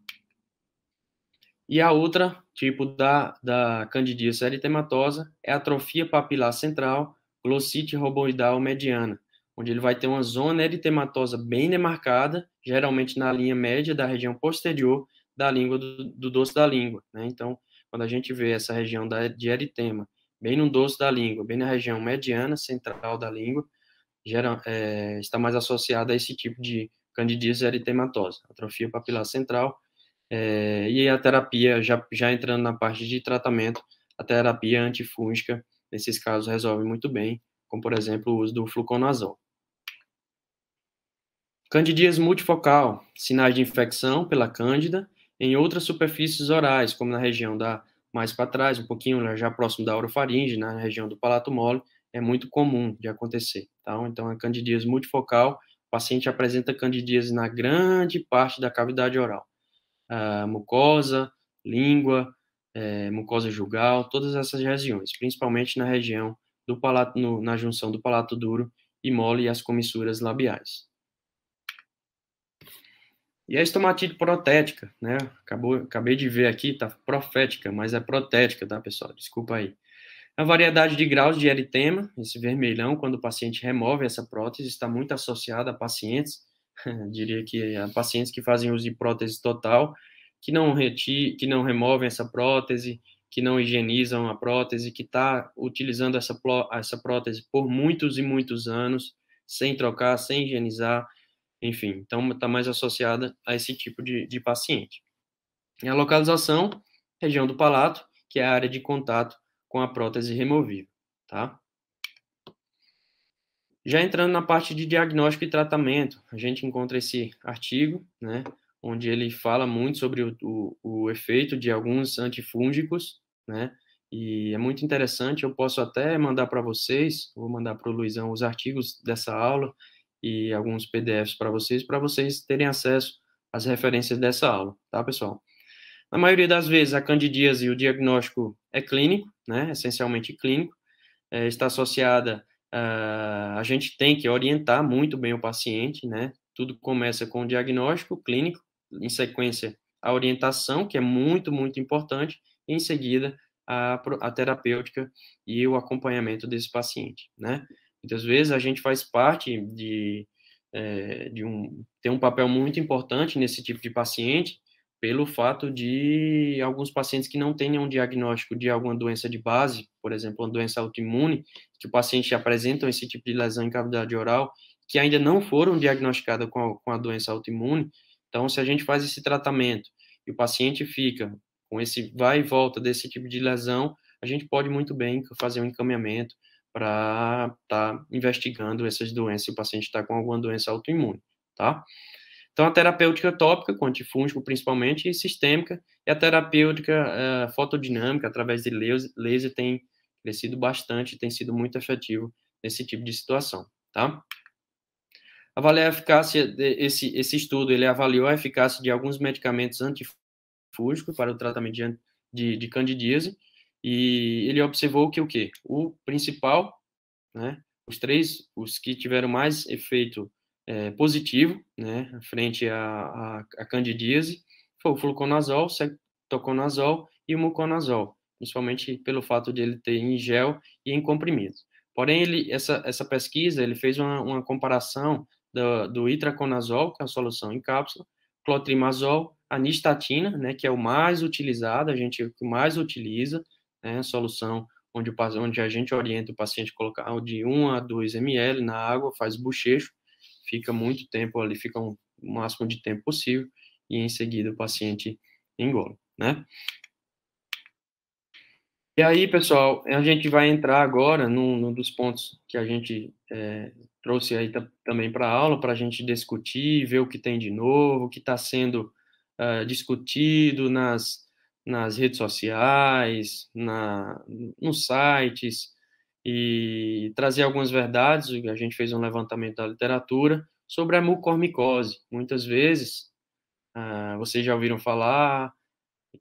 E a outra tipo da, da candidíase eritematosa é a atrofia papilar central, glossite roboidal mediana, onde ele vai ter uma zona eritematosa bem demarcada, geralmente na linha média da região posterior da língua, do, do dorso da língua. Né? Então, quando a gente vê essa região da, de eritema bem no dorso da língua, bem na região mediana, central da língua, é, está mais associada a esse tipo de candidíase eritematosa, atrofia papilar central, é, e a terapia, já, já entrando na parte de tratamento, a terapia antifúngica, nesses casos, resolve muito bem, como, por exemplo, o uso do fluconazol. Candidíase multifocal, sinais de infecção pela cândida em outras superfícies orais, como na região da mais para trás, um pouquinho já próximo da orofaringe, na região do palato mole, é muito comum de acontecer. Tá? Então, a candidíase multifocal, o paciente apresenta candidíase na grande parte da cavidade oral. Mucosa, língua, é, mucosa jugal, todas essas regiões, principalmente na região do palato, no, na junção do palato duro e mole e as comissuras labiais. E a estomatite protética, né? Acabou, acabei de ver aqui, tá profética, mas é protética, tá, pessoal? Desculpa aí. A variedade de graus de eritema, esse vermelhão, quando o paciente remove essa prótese, está muito associada a pacientes, diria que pacientes que fazem uso de prótese total, que não, reti, que não removem essa prótese, que não higienizam a prótese, que está utilizando essa, essa prótese por muitos e muitos anos, sem trocar, sem higienizar, enfim, então está mais associada a esse tipo de, de paciente. E a localização, região do palato, que é a área de contato com a prótese removível, tá? Já entrando na parte de diagnóstico e tratamento, a gente encontra esse artigo, né, onde ele fala muito sobre o, o, o efeito de alguns antifúngicos, né, e é muito interessante, eu posso até mandar para vocês, vou mandar para o Luizão os artigos dessa aula, e alguns PDFs para vocês, para vocês terem acesso às referências dessa aula, tá, pessoal? Na maioria das vezes, a candidíase, o diagnóstico é clínico, né, essencialmente clínico, é, está associada, uh, a gente tem que orientar muito bem o paciente, né, tudo começa com o diagnóstico clínico, em sequência, a orientação, que é muito, muito importante, e em seguida, a, a terapêutica e o acompanhamento desse paciente, né? Muitas vezes a gente faz parte de, é, de um, ter um papel muito importante nesse tipo de paciente, pelo fato de alguns pacientes que não tenham diagnóstico de alguma doença de base, por exemplo, uma doença autoimune, que o paciente apresenta esse tipo de lesão em cavidade oral, que ainda não foram diagnosticadas com a, com a doença autoimune. Então, se a gente faz esse tratamento e o paciente fica com esse vai e volta desse tipo de lesão, a gente pode muito bem fazer um encaminhamento para estar tá investigando essas doenças, se o paciente está com alguma doença autoimune, tá? Então, a terapêutica tópica, com antifúngico principalmente, e sistêmica, e a terapêutica uh, fotodinâmica, através de laser, tem crescido bastante, tem sido muito efetivo nesse tipo de situação, tá? Avaliar a eficácia, esse, esse estudo, ele avaliou a eficácia de alguns medicamentos antifúngicos para o tratamento de, de, de candidíase, e ele observou que o quê? O principal, né, os três, os que tiveram mais efeito é, positivo, né, frente à, à, à candidíase, foi o fluconazol, cetoconazol e o muconazol, principalmente pelo fato de ele ter em gel e em comprimidos. Porém, ele, essa, essa pesquisa, ele fez uma, uma comparação do, do itraconazol, que é a solução em cápsula, clotrimazol, a nistatina, né, que é o mais utilizado, a gente que mais utiliza, né, a solução onde, o, onde a gente orienta o paciente a colocar de 1 a 2 ml na água, faz bochecho, fica muito tempo ali, fica um, o máximo de tempo possível, e em seguida o paciente engole, né? E aí, pessoal, a gente vai entrar agora num, num dos pontos que a gente é, trouxe aí também para a aula, para a gente discutir, ver o que tem de novo, o que está sendo uh, discutido nas, nas redes sociais, na, nos sites, e trazer algumas verdades. A gente fez um levantamento da literatura sobre a mucormicose. Muitas vezes, uh, vocês já ouviram falar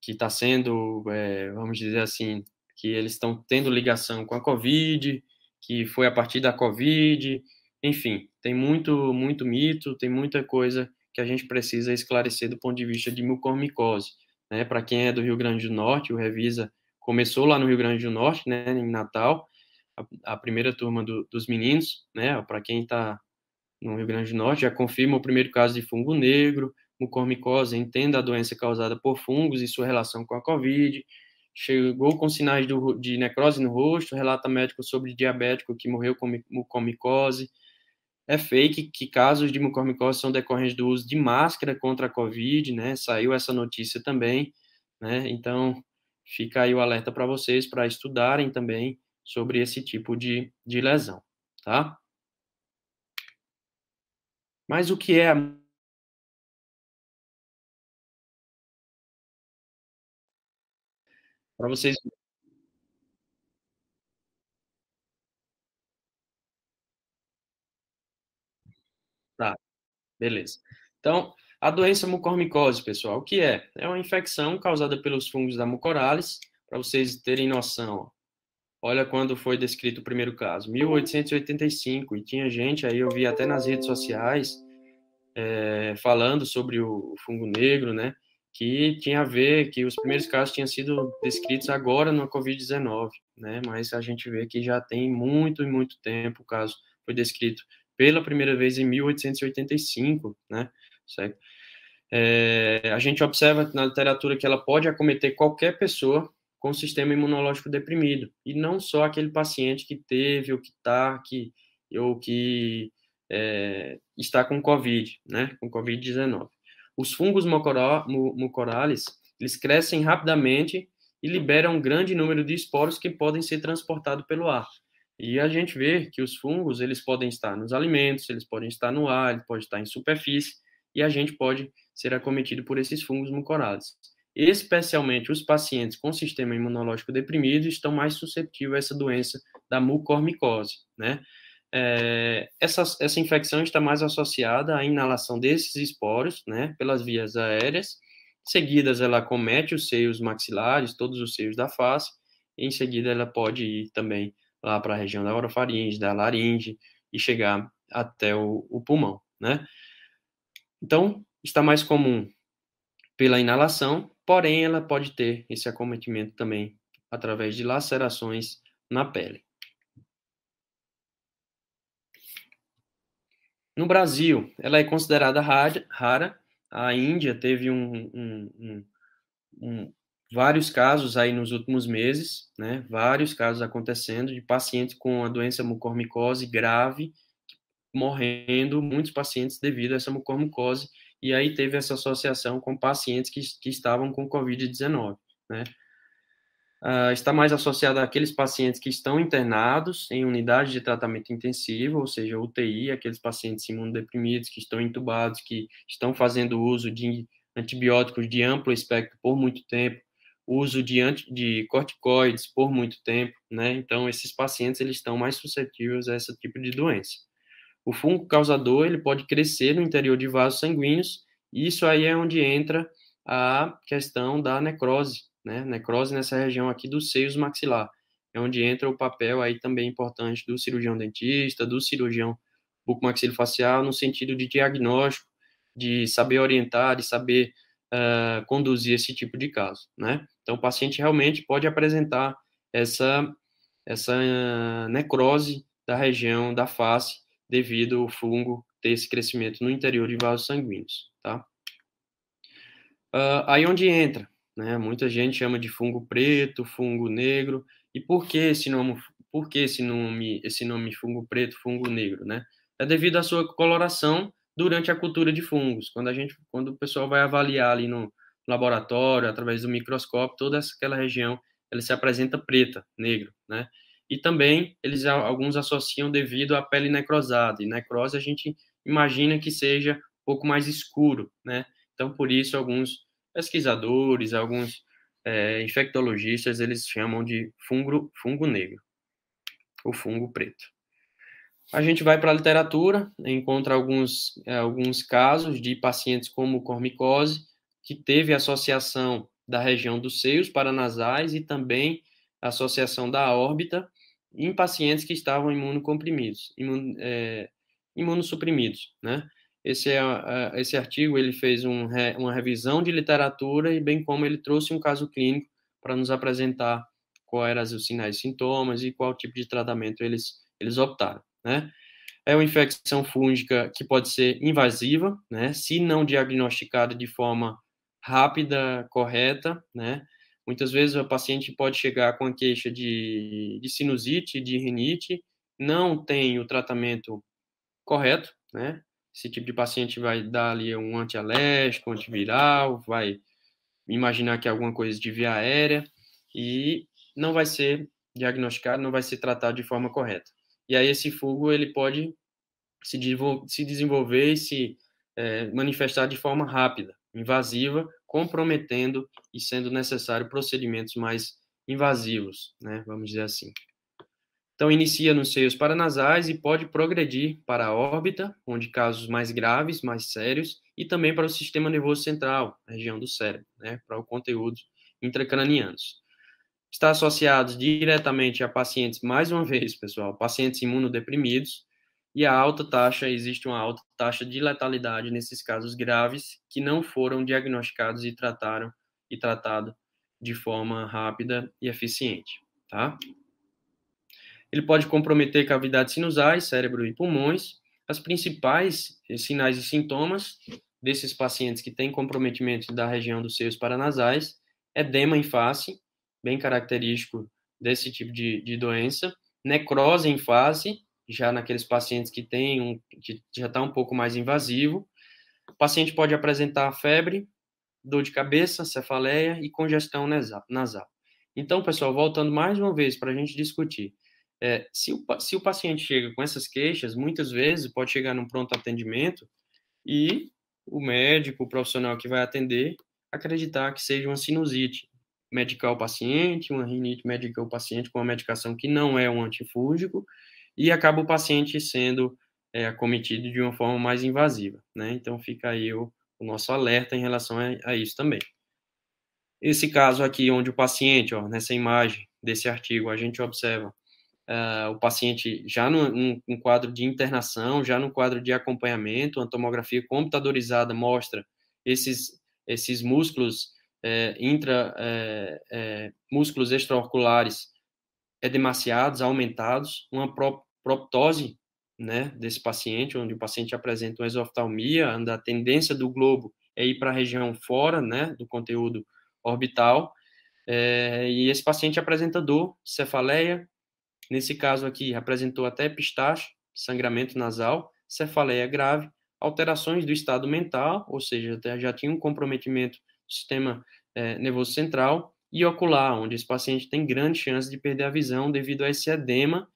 que está sendo, é, vamos dizer assim, que eles estão tendo ligação com a Covid, que foi a partir da Covid, enfim, tem muito, muito mito, tem muita coisa que a gente precisa esclarecer do ponto de vista de mucormicose. Né? Para quem é do Rio Grande do Norte, o Revisa começou lá no Rio Grande do Norte, né, em Natal, a, a primeira turma do, dos meninos, né, para quem está no Rio Grande do Norte, já confirma o primeiro caso de fungo negro, mucormicose, entenda a doença causada por fungos e sua relação com a Covid, chegou com sinais do, de necrose no rosto, relata médico sobre diabético que morreu com mucormicose. É fake que casos de mucormicose são decorrentes do uso de máscara contra a Covid, né? Saiu essa notícia também, né? Então, fica aí o alerta para vocês para estudarem também sobre esse tipo de, de lesão, tá? Mas o que é a para vocês. Tá, beleza. Então, a doença mucormicose, pessoal, o que é? É uma infecção causada pelos fungos da mucorales, para vocês terem noção. Olha quando foi descrito o primeiro caso, 1885, e tinha gente aí, eu vi até nas redes sociais, é, falando sobre o fungo negro, né? que tinha a ver que os primeiros casos tinham sido descritos agora no Covid-19, né? Mas a gente vê que já tem muito e muito tempo o caso foi descrito pela primeira vez em 1885, né? Certo? É, a gente observa na literatura que ela pode acometer qualquer pessoa com o sistema imunológico deprimido e não só aquele paciente que teve ou que está que ou que é, está com COVID, né? Com COVID-19. Os fungos mucorales, eles crescem rapidamente e liberam um grande número de esporos que podem ser transportados pelo ar. E a gente vê que os fungos, eles podem estar nos alimentos, eles podem estar no ar, eles podem estar em superfície, e a gente pode ser acometido por esses fungos mucorales. Especialmente os pacientes com sistema imunológico deprimido estão mais suscetíveis a essa doença da mucormicose, né? É, essa, essa infecção está mais associada à inalação desses esporos, né, pelas vias aéreas. Seguidas, ela comete os seios maxilares, todos os seios da face. Em seguida, ela pode ir também lá para a região da orofaringe, da laringe e chegar até o, o pulmão, né? Então, está mais comum pela inalação, porém, ela pode ter esse acometimento também através de lacerações na pele. No Brasil, ela é considerada rara. A Índia teve um, um, um, vários casos aí nos últimos meses, né? Vários casos acontecendo de pacientes com a doença mucormicose grave morrendo, muitos pacientes devido a essa mucormicose. E aí teve essa associação com pacientes que, que estavam com Covid-19, né? Uh, está mais associada àqueles pacientes que estão internados em unidade de tratamento intensivo, ou seja, UTI, aqueles pacientes imunodeprimidos que estão entubados, que estão fazendo uso de antibióticos de amplo espectro por muito tempo, uso de, anti, de corticoides por muito tempo, né? Então, esses pacientes eles estão mais suscetíveis a esse tipo de doença. O fungo causador ele pode crescer no interior de vasos sanguíneos, e isso aí é onde entra a questão da necrose, né? Necrose nessa região aqui dos seios maxilar. É onde entra o papel aí também importante do cirurgião dentista, do cirurgião bucomaxilofacial, no sentido de diagnóstico, de saber orientar, de saber uh, conduzir esse tipo de caso, né? Então, o paciente realmente pode apresentar essa, essa necrose da região da face devido ao fungo ter esse crescimento no interior de vasos sanguíneos, tá? Uh, aí onde entra né? Muita gente chama de fungo preto, fungo negro. E por que esse nome, por que esse nome, esse nome fungo preto, fungo negro, né? É devido à sua coloração durante a cultura de fungos. Quando a gente, quando o pessoal vai avaliar ali no laboratório, através do microscópio, toda aquela região, ela se apresenta preta, negro, né? E também eles alguns associam devido à pele necrosada. E necrose a gente imagina que seja um pouco mais escuro, né? Então por isso alguns pesquisadores, alguns é, infectologistas, eles chamam de fungo, fungo negro, o fungo preto. A gente vai para a literatura, encontra alguns, é, alguns casos de pacientes como cormicose, que teve associação da região dos seios paranasais e também associação da órbita em pacientes que estavam imunocomprimidos, imun, é, imunossuprimidos, né? Esse, é, esse artigo ele fez um, uma revisão de literatura e bem como ele trouxe um caso clínico para nos apresentar quais eram os sinais e sintomas e qual tipo de tratamento eles, eles optaram, né? É uma infecção fúngica que pode ser invasiva, né? Se não diagnosticada de forma rápida, correta, né? Muitas vezes o paciente pode chegar com a queixa de, de sinusite, de rinite, não tem o tratamento correto, né? Esse tipo de paciente vai dar ali um antialérgico, antiviral, vai imaginar que é alguma coisa de via aérea e não vai ser diagnosticado, não vai ser tratado de forma correta. E aí esse fungo ele pode se, desenvolver e se é, manifestar de forma rápida, invasiva, comprometendo e sendo necessário procedimentos mais invasivos, né? Vamos dizer assim. Então, inicia nos seios paranasais e pode progredir para a órbita, onde casos mais graves, mais sérios, e também para o sistema nervoso central, região do cérebro, né, para o conteúdo intracranianos. Está associado diretamente a pacientes, mais uma vez, pessoal, pacientes imunodeprimidos, e a alta taxa, existe uma alta taxa de letalidade nesses casos graves que não foram diagnosticados e trataram e tratado de forma rápida e eficiente, tá? Ele pode comprometer cavidades sinusais, cérebro e pulmões. As principais sinais e sintomas desses pacientes que têm comprometimento da região dos seios paranasais, edema em face, bem característico desse tipo de, de doença, necrose em face, já naqueles pacientes que têm um, que já está um pouco mais invasivo. O paciente pode apresentar febre, dor de cabeça, cefaleia e congestão nasal. Então, pessoal, voltando mais uma vez para a gente discutir, é, se, o, se o paciente chega com essas queixas, muitas vezes pode chegar num pronto atendimento e o médico, o profissional que vai atender, acreditar que seja uma sinusite, medicar o paciente, uma rinite, medicar o paciente com uma medicação que não é um antifúngico e acaba o paciente sendo é, acometido de uma forma mais invasiva, né? Então fica aí o, o nosso alerta em relação a, a, isso também. Esse caso aqui, onde o paciente, ó, nessa imagem desse artigo, a gente observa uh, o paciente já num, num, quadro de internação, já no quadro de acompanhamento, a tomografia computadorizada mostra esses, esses músculos é, intra, é, é, músculos extraoculares edemaciados, aumentados, uma proptose né, desse paciente, onde o paciente apresenta uma exoftalmia, a tendência do globo é ir para a região fora né, do conteúdo orbital, é, e esse paciente apresenta dor, cefaleia, Nesse caso aqui, apresentou até pistache, sangramento nasal, cefaleia grave, alterações do estado mental, ou seja, já tinha um comprometimento do sistema é, nervoso central, e ocular, onde esse paciente tem grande chance de perder a visão devido a esse edema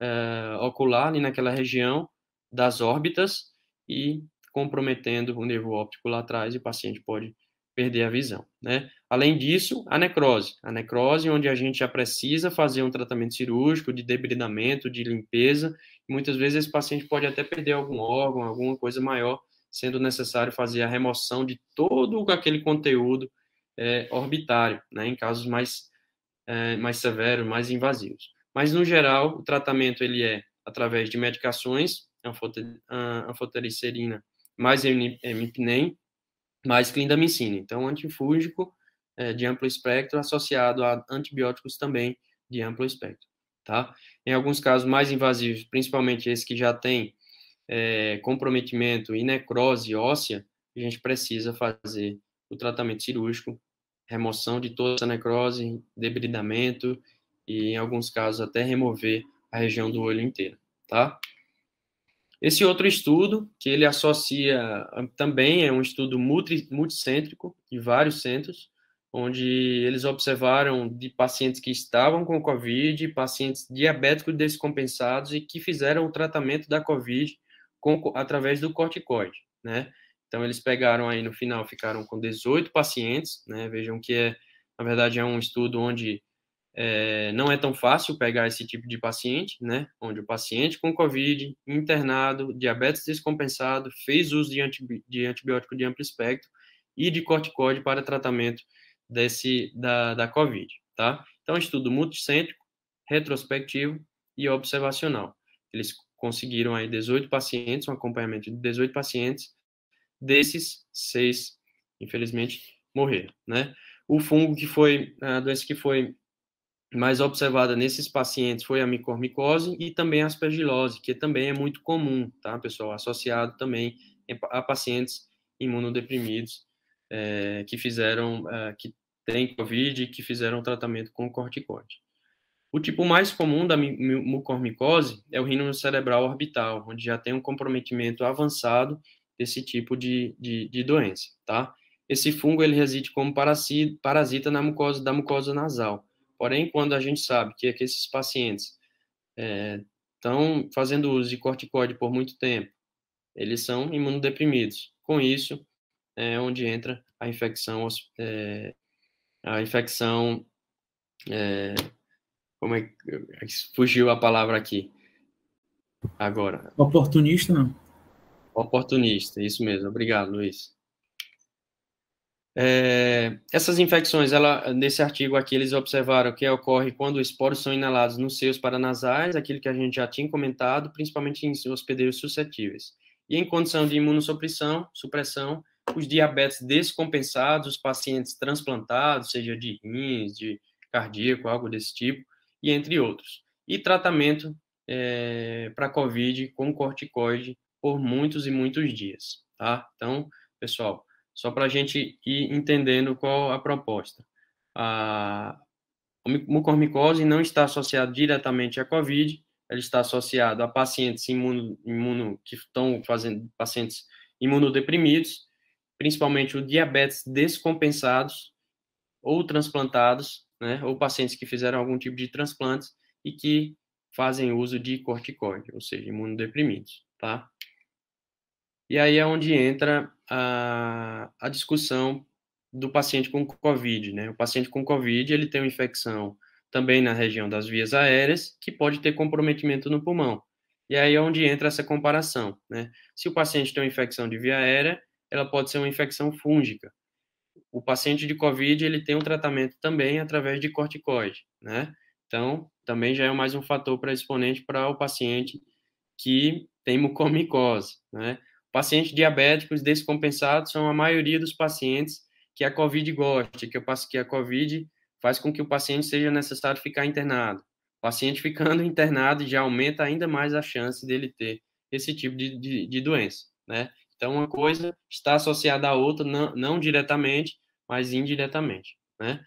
intraocular uh, ali naquela região das órbitas e comprometendo o nervo óptico lá atrás e o paciente pode perder a visão, né? Além disso, a necrose. A necrose, onde a gente já precisa fazer um tratamento cirúrgico de debridamento, de limpeza, muitas vezes esse paciente pode até perder algum órgão, alguma coisa maior, sendo necessário fazer a remoção de todo aquele conteúdo é, orbitário, né, em casos mais, é, mais severos, mais invasivos. Mas, no geral, o tratamento ele é através de medicações, anfotericerina mais emipnem, mais clindamicina. Então, antifúngico é, de amplo espectro associado a antibióticos também de amplo espectro, tá? Em alguns casos mais invasivos, principalmente esses que já têm é, comprometimento e necrose óssea, a gente precisa fazer o tratamento cirúrgico, remoção de toda essa necrose, debridamento e, em alguns casos, até remover a região do olho inteiro, tá? Esse outro estudo, que ele associa também, é um estudo multi, multicêntrico, de vários centros, onde eles observaram de pacientes que estavam com Covid, pacientes diabéticos descompensados e que fizeram o tratamento da Covid com, através do corticoide, né? Então, eles pegaram aí, no final, ficaram com 18 pacientes, né? Vejam que, é, na verdade, é um estudo onde é, não é tão fácil pegar esse tipo de paciente, né? Onde o paciente com COVID, internado, diabetes descompensado, fez uso de, de antibiótico de amplo espectro e de corticoide para tratamento desse da, da COVID, tá? Então, estudo multicêntrico, retrospectivo e observacional. Eles conseguiram aí 18 pacientes, um acompanhamento de 18 pacientes, desses, seis, infelizmente, morreram, né? O fungo que foi, a doença que foi mais observada nesses pacientes foi a micormicose e também a aspergilose, que também é muito comum, tá, pessoal? Associado também a pacientes imunodeprimidos é, que fizeram, é, que têm COVID e que fizeram tratamento com corticoide. O tipo mais comum da mucormicose é o rino cerebral orbital, onde já tem um comprometimento avançado desse tipo de, de, de doença, tá? Esse fungo, ele reside como parasita na mucosa da mucosa nasal, Porém, quando a gente sabe que, é que esses pacientes estão é, fazendo uso de corticoide por muito tempo, eles são imunodeprimidos. Com isso, é onde entra a infecção, é, a infecção, é, como é que fugiu a palavra aqui? Agora. Oportunista, não? Oportunista, isso mesmo. Obrigado, Luiz. É, essas infecções, ela, nesse artigo aqui, eles observaram que ocorre quando os esporos são inalados nos seios paranasais, aquilo que a gente já tinha comentado, principalmente em hospedeiros suscetíveis. E em condição de imunossupressão, supressão, os diabetes descompensados, os pacientes transplantados, seja de rins, de cardíaco, algo desse tipo, e entre outros. E tratamento é, para COVID com corticoide por muitos e muitos dias, tá? Então, pessoal, só para a gente ir entendendo qual a proposta. A mucormicose não está associada diretamente à COVID, ela está associada a pacientes imuno, imuno que estão fazendo pacientes imunodeprimidos, principalmente o diabetes descompensados ou transplantados, né, ou pacientes que fizeram algum tipo de transplantes e que fazem uso de corticoide, ou seja, imunodeprimidos, tá? E aí é onde entra a, a discussão do paciente com COVID, né? O paciente com COVID, ele tem uma infecção também na região das vias aéreas, que pode ter comprometimento no pulmão. E aí é onde entra essa comparação, né? Se o paciente tem uma infecção de via aérea, ela pode ser uma infecção fúngica. O paciente de COVID, ele tem um tratamento também através de corticoide, né? Então, também já é mais um fator para exponente para o paciente que tem mucormicose, né? Pacientes diabéticos descompensados são a maioria dos pacientes que a COVID gosta, que, eu, que a COVID faz com que o paciente seja necessário ficar internado. O paciente ficando internado já aumenta ainda mais a chance dele ter esse tipo de, de, de doença, né? Então, uma coisa está associada à outra, não, não diretamente, mas indiretamente, né?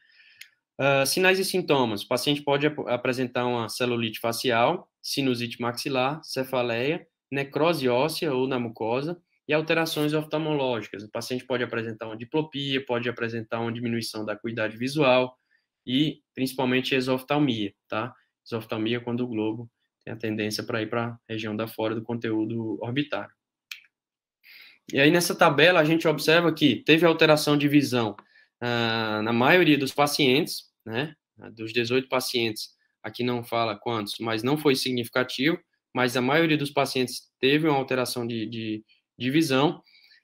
Uh, sinais e sintomas. O paciente pode ap apresentar uma celulite facial, sinusite maxilar, cefaleia, necrose óssea ou na mucosa, e alterações oftalmológicas. O paciente pode apresentar uma diplopia, pode apresentar uma diminuição da acuidade visual e principalmente exoftalmia, tá? Exoftalmia quando o globo tem a tendência para ir para a região da fora do conteúdo orbitário. E aí nessa tabela a gente observa que teve alteração de visão ah, na maioria dos pacientes, né? Dos 18 pacientes, aqui não fala quantos, mas não foi significativo, mas a maioria dos pacientes teve uma alteração de, de, de visão.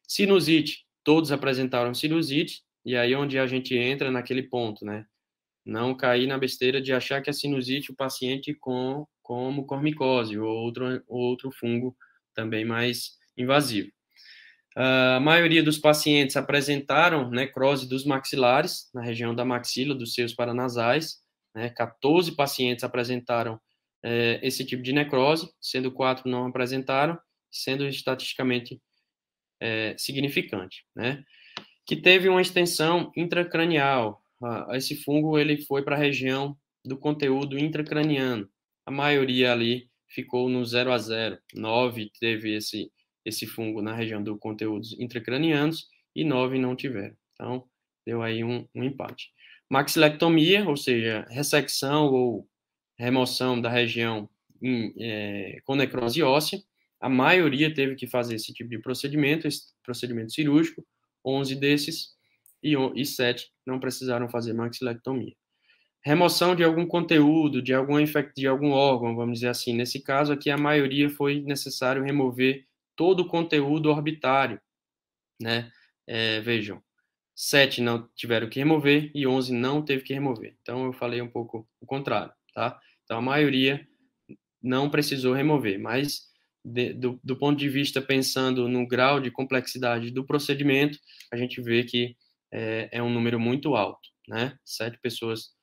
Sinusite, todos apresentaram sinusite, e aí onde a gente entra naquele ponto, né? Não cair na besteira de achar que a sinusite o paciente com como cormicose ou outro, outro fungo também mais invasivo. A maioria dos pacientes apresentaram necrose dos maxilares, na região da maxila, dos seios paranasais. Né? 14 pacientes apresentaram é, esse tipo de necrose, sendo quatro não apresentaram, sendo estatisticamente é, significante, né? Que teve uma extensão intracranial. Esse fungo ele foi para a região do conteúdo intracraniano. A maioria ali ficou no 0 a 0. 9 teve esse esse fungo na região do conteúdos intracranianos e 9 não tiveram. Então, deu aí um, um empate. Maxilectomia, ou seja, ressecção ou remoção da região em, é, com necrose óssea. A maioria teve que fazer esse tipo de procedimento, esse procedimento cirúrgico, 11 desses, e, e 7 não precisaram fazer maxilectomia. Remoção de algum conteúdo, de algum, de algum órgão, vamos dizer assim. Nesse caso aqui, a maioria foi necessário remover todo o conteúdo orbitário, né? É, vejam, 7 não tiveram que remover e 11 não teve que remover. Então, eu falei um pouco o contrário, tá? Então, a maioria não precisou remover, mas de, do, do, ponto de vista pensando no grau de complexidade do procedimento, a gente vê que é, é um número muito alto, né? Sete pessoas,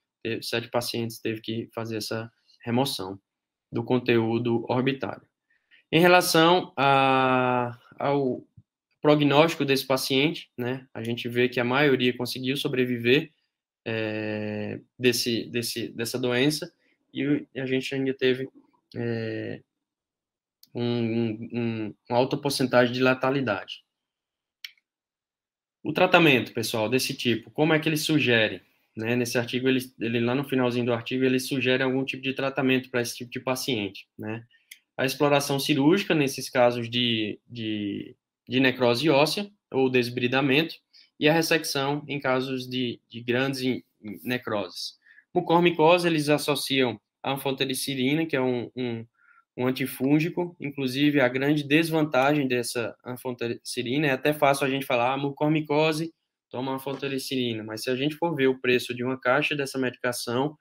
sete pacientes teve que fazer essa remoção do conteúdo orbitário. Em relação a, ao prognóstico desse paciente, né? A gente vê que a maioria conseguiu sobreviver é, desse, desse, dessa doença e a gente ainda teve é, um, um, uma alta porcentagem de letalidade. O tratamento, pessoal, desse tipo, como é que ele sugere? Né? Nesse artigo, ele, ele, lá no finalzinho do artigo, ele sugere algum tipo de tratamento para esse tipo de paciente, né? A exploração cirúrgica, nesses casos de, de, de necrose óssea ou desbridamento, e a ressecção em casos de, de grandes necroses. Mucormicose, eles associam a anfotericilina, que é um, um, um antifúngico. Inclusive, a grande desvantagem dessa anfotericilina é até fácil a gente falar, ah, mucormicose, toma anfotericilina. Mas se a gente for ver o preço de uma caixa dessa medicação,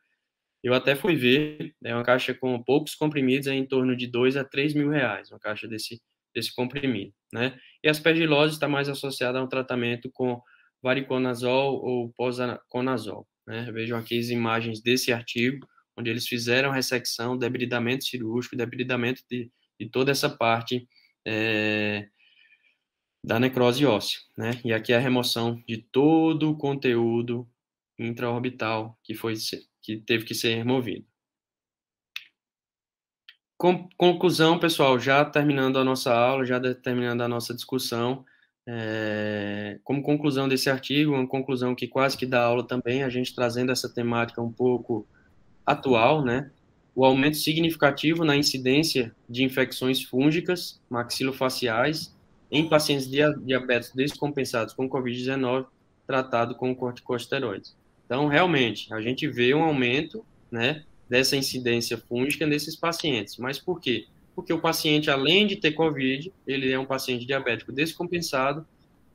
eu até fui ver, é uma caixa com poucos comprimidos, é em torno de 2 a 3 mil reais, uma caixa desse, desse comprimido, né? E a aspergilose está mais associada a um tratamento com variconazol ou posaconazol, né? Vejam aqui as imagens desse artigo, onde eles fizeram ressecção, debridamento cirúrgico, debridamento de, de toda essa parte é, da necrose óssea, né? E aqui a remoção de todo o conteúdo intraorbital que foi que teve que ser removido. Com, conclusão, pessoal, já terminando a nossa aula, já terminando a nossa discussão, é, como conclusão desse artigo, uma conclusão que quase que dá aula também, a gente trazendo essa temática um pouco atual, né? O aumento significativo na incidência de infecções fúngicas maxilofaciais em pacientes diabéticos descompensados com Covid-19 tratado com corticosteroides. Então, realmente, a gente vê um aumento, né, dessa incidência fúngica nesses pacientes. Mas por quê? Porque o paciente, além de ter COVID, ele é um paciente diabético descompensado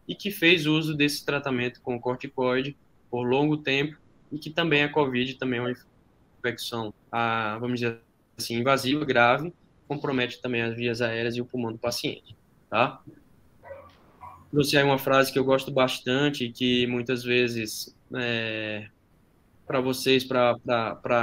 e que fez uso desse tratamento com corticoide por longo tempo e que também a COVID também é uma infecção, a, vamos dizer assim, invasiva, grave, compromete também as vias aéreas e o pulmão do paciente, tá? Trouxe aí uma frase que eu gosto bastante, que muitas vezes é, para vocês, para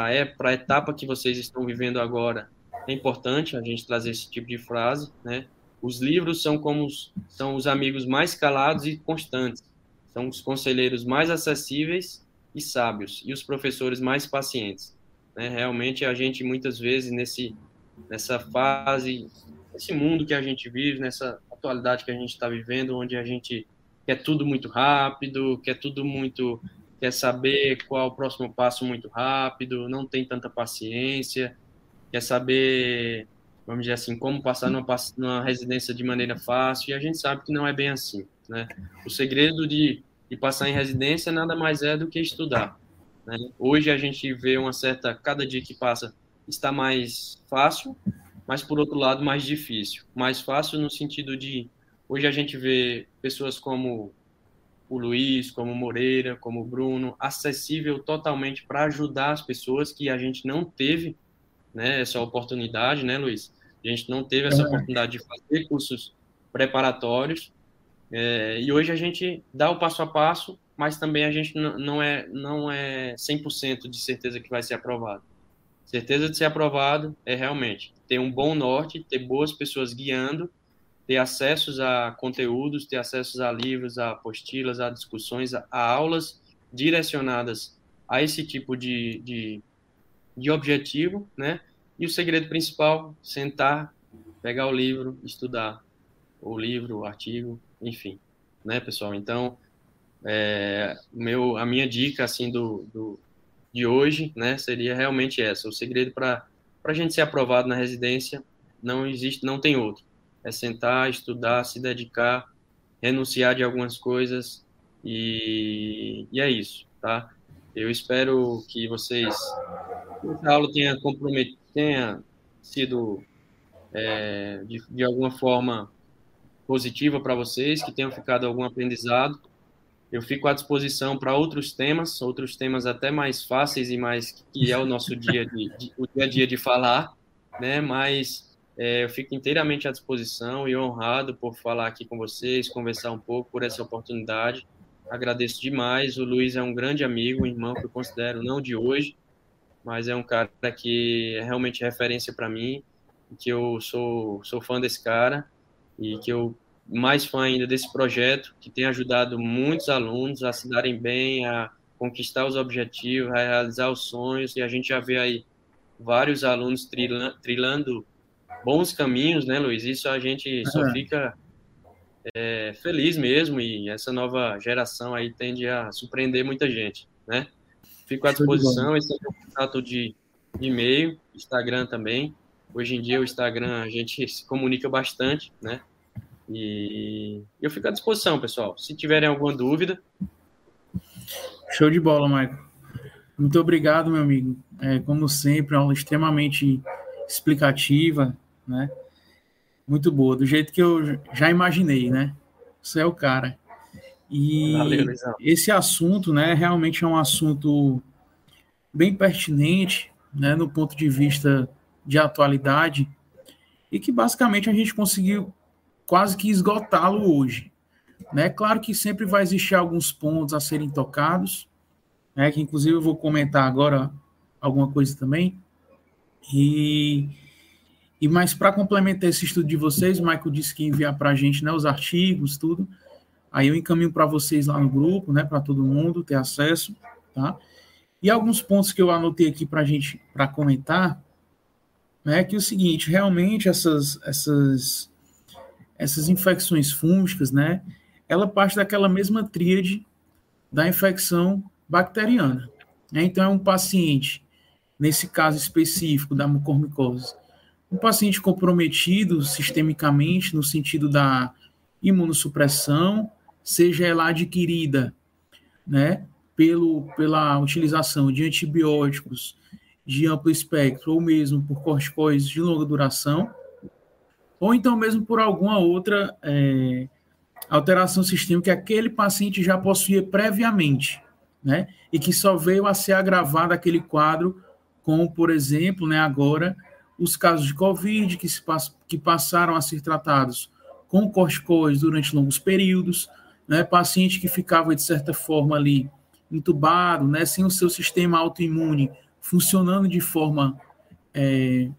é, a etapa que vocês estão vivendo agora, é importante a gente trazer esse tipo de frase, né? Os livros são como os, são os amigos mais calados e constantes, são os conselheiros mais acessíveis e sábios, e os professores mais pacientes. Né? Realmente, a gente, muitas vezes, nesse, nessa fase, nesse mundo que a gente vive, nessa atualidade que a gente está vivendo, onde a gente quer tudo muito rápido, quer tudo muito, quer saber qual o próximo passo muito rápido, não tem tanta paciência, quer saber, vamos dizer assim, como passar numa, numa residência de maneira fácil, e a gente sabe que não é bem assim, né? O segredo de, de passar em residência nada mais é do que estudar. Né? Hoje a gente vê uma certa, cada dia que passa está mais fácil, mas por outro lado mais difícil. Mais fácil no sentido de hoje a gente vê pessoas como o Luiz, como o Moreira, como o Bruno, acessível totalmente para ajudar as pessoas que a gente não teve né, essa oportunidade, né, Luiz? A gente não teve essa oportunidade de fazer cursos preparatórios é, e hoje a gente dá o passo a passo, mas também a gente não é, não é 100% de certeza que vai ser aprovado. Certeza de ser aprovado é realmente ter um bom norte, ter boas pessoas guiando, ter acessos a conteúdos, ter acessos a livros, a apostilas, a discussões, a, aulas direcionadas a esse tipo de, de, de objetivo, né? E o segredo principal, sentar, pegar o livro, estudar o livro, o artigo, enfim, né, pessoal? Então, é, meu, a minha dica, assim, do, do, de hoje, né, seria realmente essa. O segredo para a gente ser aprovado na residência não existe, não tem outro. É sentar, estudar, se dedicar, renunciar de algumas coisas e, e é isso, tá? Eu espero que vocês, que essa aula tenha comprometido, tenha sido é, de, de alguma forma positiva para vocês, que tenham ficado algum aprendizado. Eu fico à disposição para outros temas, outros temas até mais fáceis e mais que é o nosso dia de, de o dia a dia de falar, né? Mas é, eu fico inteiramente à disposição e honrado por falar aqui com vocês, conversar um pouco por essa oportunidade. Agradeço demais. O Luiz é um grande amigo, um irmão que eu considero não de hoje, mas é um cara que é realmente referência para mim, que eu sou sou fã desse cara e que eu mais fã ainda desse projeto, que tem ajudado muitos alunos a se darem bem, a conquistar os objetivos, a realizar os sonhos, e a gente já vê aí vários alunos trilando, trilando bons caminhos, né, Luiz? Isso a gente só fica é, feliz mesmo, e essa nova geração aí tende a surpreender muita gente, né? Fico à disposição, esse é o contato de, de e-mail, Instagram também, Hoje em dia o Instagram a gente se comunica bastante, né? E eu fico à disposição, pessoal. Se tiverem alguma dúvida. Show de bola, Michael. Muito obrigado, meu amigo. É, como sempre, aula extremamente explicativa, né? Muito boa, do jeito que eu já imaginei, né? Você é o cara. E Valeu, esse assunto, né, realmente é um assunto bem pertinente, né, no ponto de vista de atualidade e que basicamente a gente conseguiu quase que esgotá-lo hoje. Né? Claro que sempre vai existir alguns pontos a serem tocados, né? que inclusive eu vou comentar agora alguma coisa também. E, e mais para complementar esse estudo de vocês, o Michael disse que ia enviar para a gente né, os artigos, tudo. Aí eu encaminho para vocês lá no grupo, né, para todo mundo ter acesso, tá? E alguns pontos que eu anotei aqui para a gente para comentar né, que é o seguinte, realmente essas, essas, essas infecções fúngicas, né, ela parte daquela mesma tríade da infecção bacteriana. Né? Então, é um paciente, nesse caso específico da mucormicose, um paciente comprometido sistemicamente no sentido da imunossupressão, seja ela adquirida né, pelo, pela utilização de antibióticos de amplo espectro, ou mesmo por corticoides de longa duração, ou então mesmo por alguma outra é, alteração sistêmica que aquele paciente já possuía previamente, né? E que só veio a ser agravado aquele quadro com, por exemplo, né, agora, os casos de Covid que, se, que passaram a ser tratados com corticoides durante longos períodos, né, paciente que ficava, de certa forma, ali entubado, né, sem o seu sistema autoimune funcionando de forma é,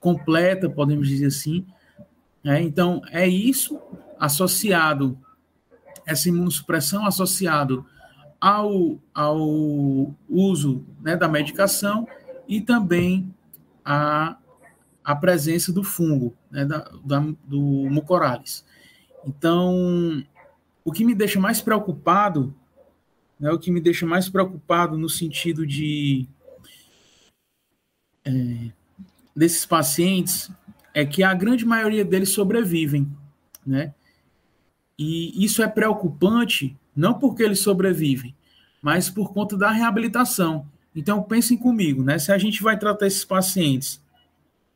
completa, podemos dizer assim. É, então, é isso associado, essa imunossupressão associado ao, ao uso né, da medicação e também a, a presença do fungo, né, da, da, do mucorales. Então, o que me deixa mais preocupado, né, o que me deixa mais preocupado no sentido de é, desses pacientes é que a grande maioria deles sobrevivem, né? E isso é preocupante não porque eles sobrevivem, mas por conta da reabilitação. Então pensem comigo, né? Se a gente vai tratar esses pacientes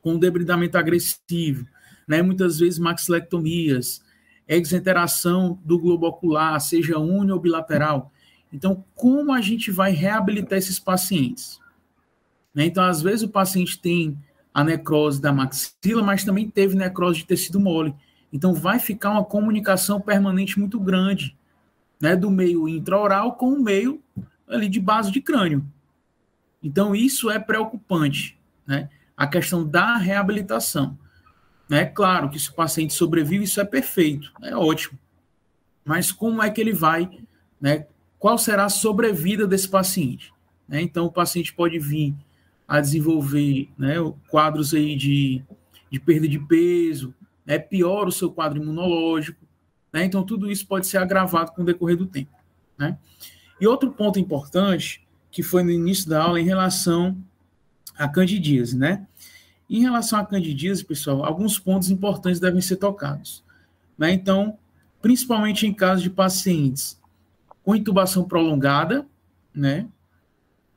com debridamento agressivo, né? Muitas vezes maxilectomias, exenteração do globo ocular, seja uni ou bilateral. Então, como a gente vai reabilitar esses pacientes? Né? Então, às vezes o paciente tem a necrose da maxila, mas também teve necrose de tecido mole. Então vai ficar uma comunicação permanente muito grande, né, do meio intraoral com o meio ali de base de crânio. Então isso é preocupante, né? A questão da reabilitação. É claro que se o paciente sobrevive, isso é perfeito, é ótimo. Mas como é que ele vai, né? Qual será a sobrevida desse paciente? Né? Então o paciente pode vir a desenvolver né, quadros aí de, de perda de peso, né, piora o seu quadro imunológico. Né, então, tudo isso pode ser agravado com o decorrer do tempo. Né? E outro ponto importante, que foi no início da aula, em relação à candidíase. Né? Em relação à candidíase, pessoal, alguns pontos importantes devem ser tocados. Né? Então, principalmente em casos de pacientes com intubação prolongada, né?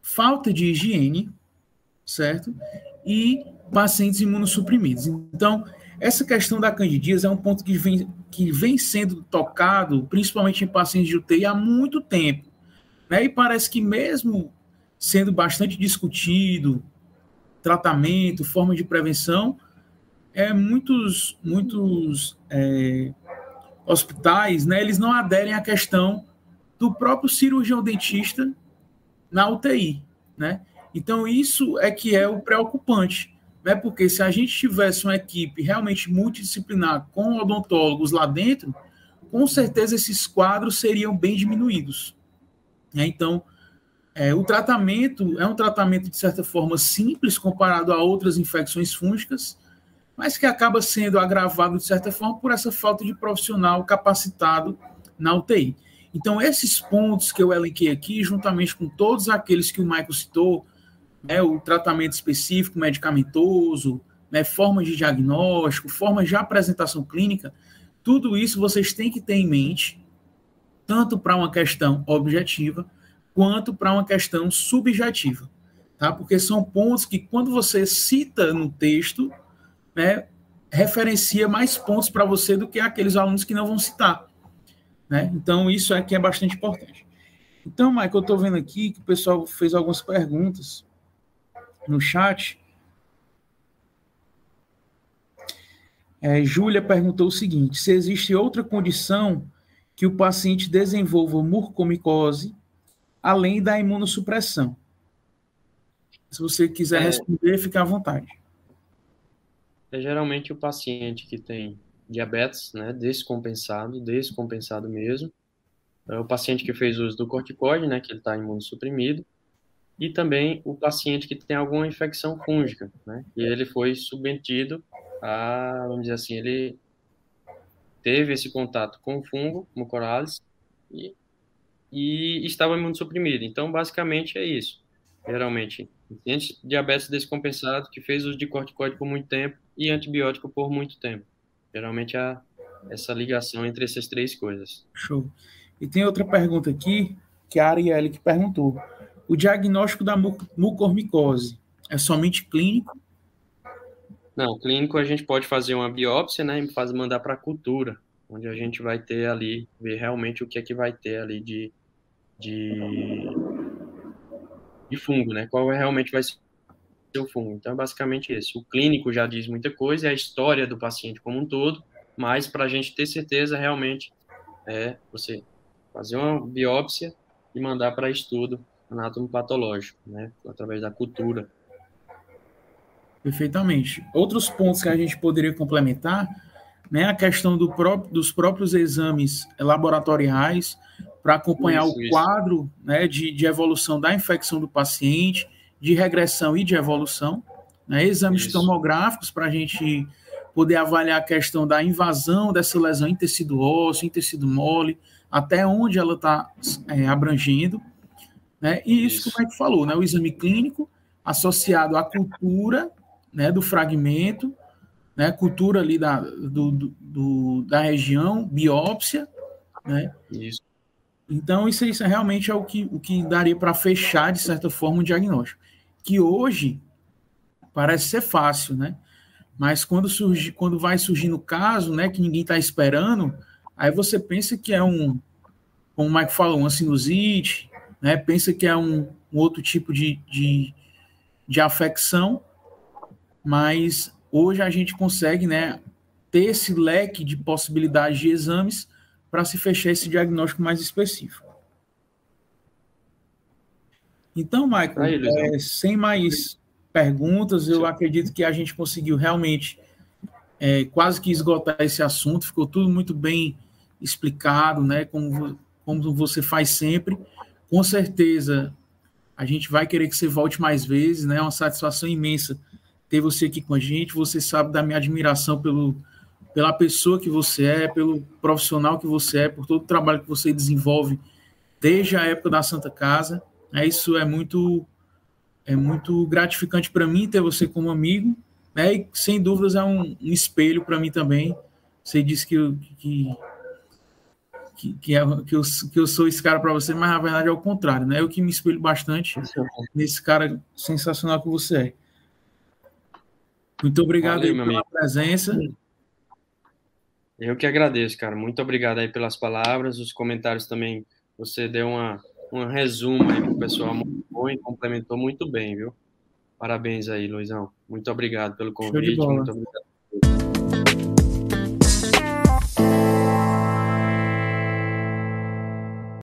falta de higiene, certo? E pacientes imunossuprimidos. Então, essa questão da candidíase é um ponto que vem, que vem sendo tocado, principalmente em pacientes de UTI, há muito tempo. Né? E parece que mesmo sendo bastante discutido, tratamento, forma de prevenção, é, muitos, muitos é, hospitais, né, eles não aderem à questão do próprio cirurgião dentista na UTI, né? Então, isso é que é o preocupante, né? porque se a gente tivesse uma equipe realmente multidisciplinar com odontólogos lá dentro, com certeza esses quadros seriam bem diminuídos. Né? Então, é, o tratamento é um tratamento, de certa forma, simples comparado a outras infecções fúngicas, mas que acaba sendo agravado, de certa forma, por essa falta de profissional capacitado na UTI. Então, esses pontos que eu elenquei aqui, juntamente com todos aqueles que o Michael citou, né, o tratamento específico medicamentoso, né, formas de diagnóstico, formas de apresentação clínica, tudo isso vocês têm que ter em mente, tanto para uma questão objetiva, quanto para uma questão subjetiva, tá? Porque são pontos que, quando você cita no texto, né, referencia mais pontos para você do que aqueles alunos que não vão citar, né? Então, isso aqui é bastante importante. Então, Michael, eu estou vendo aqui que o pessoal fez algumas perguntas no chat. É, Júlia perguntou o seguinte: se existe outra condição que o paciente desenvolva mucormicose além da imunossupressão? Se você quiser é, responder, fique à vontade. É geralmente o paciente que tem diabetes, né, descompensado, descompensado mesmo. É o paciente que fez uso do corticoide, né, que ele está imunossuprimido e também o paciente que tem alguma infecção fúngica, né? E ele foi submetido a, vamos dizer assim, ele teve esse contato com o fungo, mucorales, e, e estava imunossuprimido. Então, basicamente é isso. Geralmente, paciente diabetes descompensado que fez uso de corticoide por muito tempo e antibiótico por muito tempo. Geralmente há essa ligação entre essas três coisas. Show. E tem outra pergunta aqui, que a Arielle que perguntou. O diagnóstico da mucormicose é somente clínico? Não, clínico a gente pode fazer uma biópsia, né, e fazer, mandar para cultura, onde a gente vai ter ali, ver realmente o que é que vai ter ali de, de, de fungo, né, qual é, realmente vai ser o fungo. Então, é basicamente isso. O clínico já diz muita coisa, é a história do paciente como um todo, mas para a gente ter certeza, realmente, é você fazer uma biópsia e mandar para estudo anátomo patológico, né, através da cultura. Perfeitamente. Outros pontos que a gente poderia complementar, né, a questão do próprio, dos próprios exames laboratoriais para acompanhar isso, o quadro né, de, de evolução da infecção do paciente, de regressão e de evolução, né, exames isso. tomográficos para a gente poder avaliar a questão da invasão dessa lesão em tecido ósseo, em tecido mole, até onde ela está é, abrangendo. Né? E isso, isso, é que falou, né? o exame clínico associado à cultura né, do fragmento, né, cultura ali da, do, do, do da região, biópsia, né? Isso. Então, isso, isso realmente é o que, o que daria para fechar, de certa forma, o diagnóstico. Que hoje parece ser fácil, né? Mas quando, surge, quando vai surgindo o caso, né, que ninguém está esperando, aí você pensa que é um, como o Mike falou, uma sinusite, né? Pensa que é um, um outro tipo de, de, de afecção, mas hoje a gente consegue, né, ter esse leque de possibilidades de exames para se fechar esse diagnóstico mais específico. Então, Michael, Aí, é, sem mais perguntas, eu acredito que a gente conseguiu realmente é, quase que esgotar esse assunto, ficou tudo muito bem explicado, né? Como, como você faz sempre. Com certeza, a gente vai querer que você volte mais vezes, né? É uma satisfação imensa ter você aqui com a gente. Você sabe da minha admiração pelo pela pessoa que você é, pelo profissional que você é, por todo o trabalho que você desenvolve desde a época da Santa Casa. É, isso é muito é muito gratificante para mim ter você como amigo, né? E sem dúvidas é um, um espelho para mim também. Você disse que, que, que, que, é, que, eu, que eu sou esse cara para você, mas na verdade é o contrário, né? Eu que me espelho bastante nesse cara sensacional que você é. Muito obrigado Valeu, pela amigo. presença. Eu que agradeço, cara. Muito obrigado aí pelas palavras, os comentários também. Você deu uma, um resumo aí pro pessoal muito bom e complementou muito bem, viu? Parabéns aí, Luizão. Muito obrigado pelo convite. Muito obrigado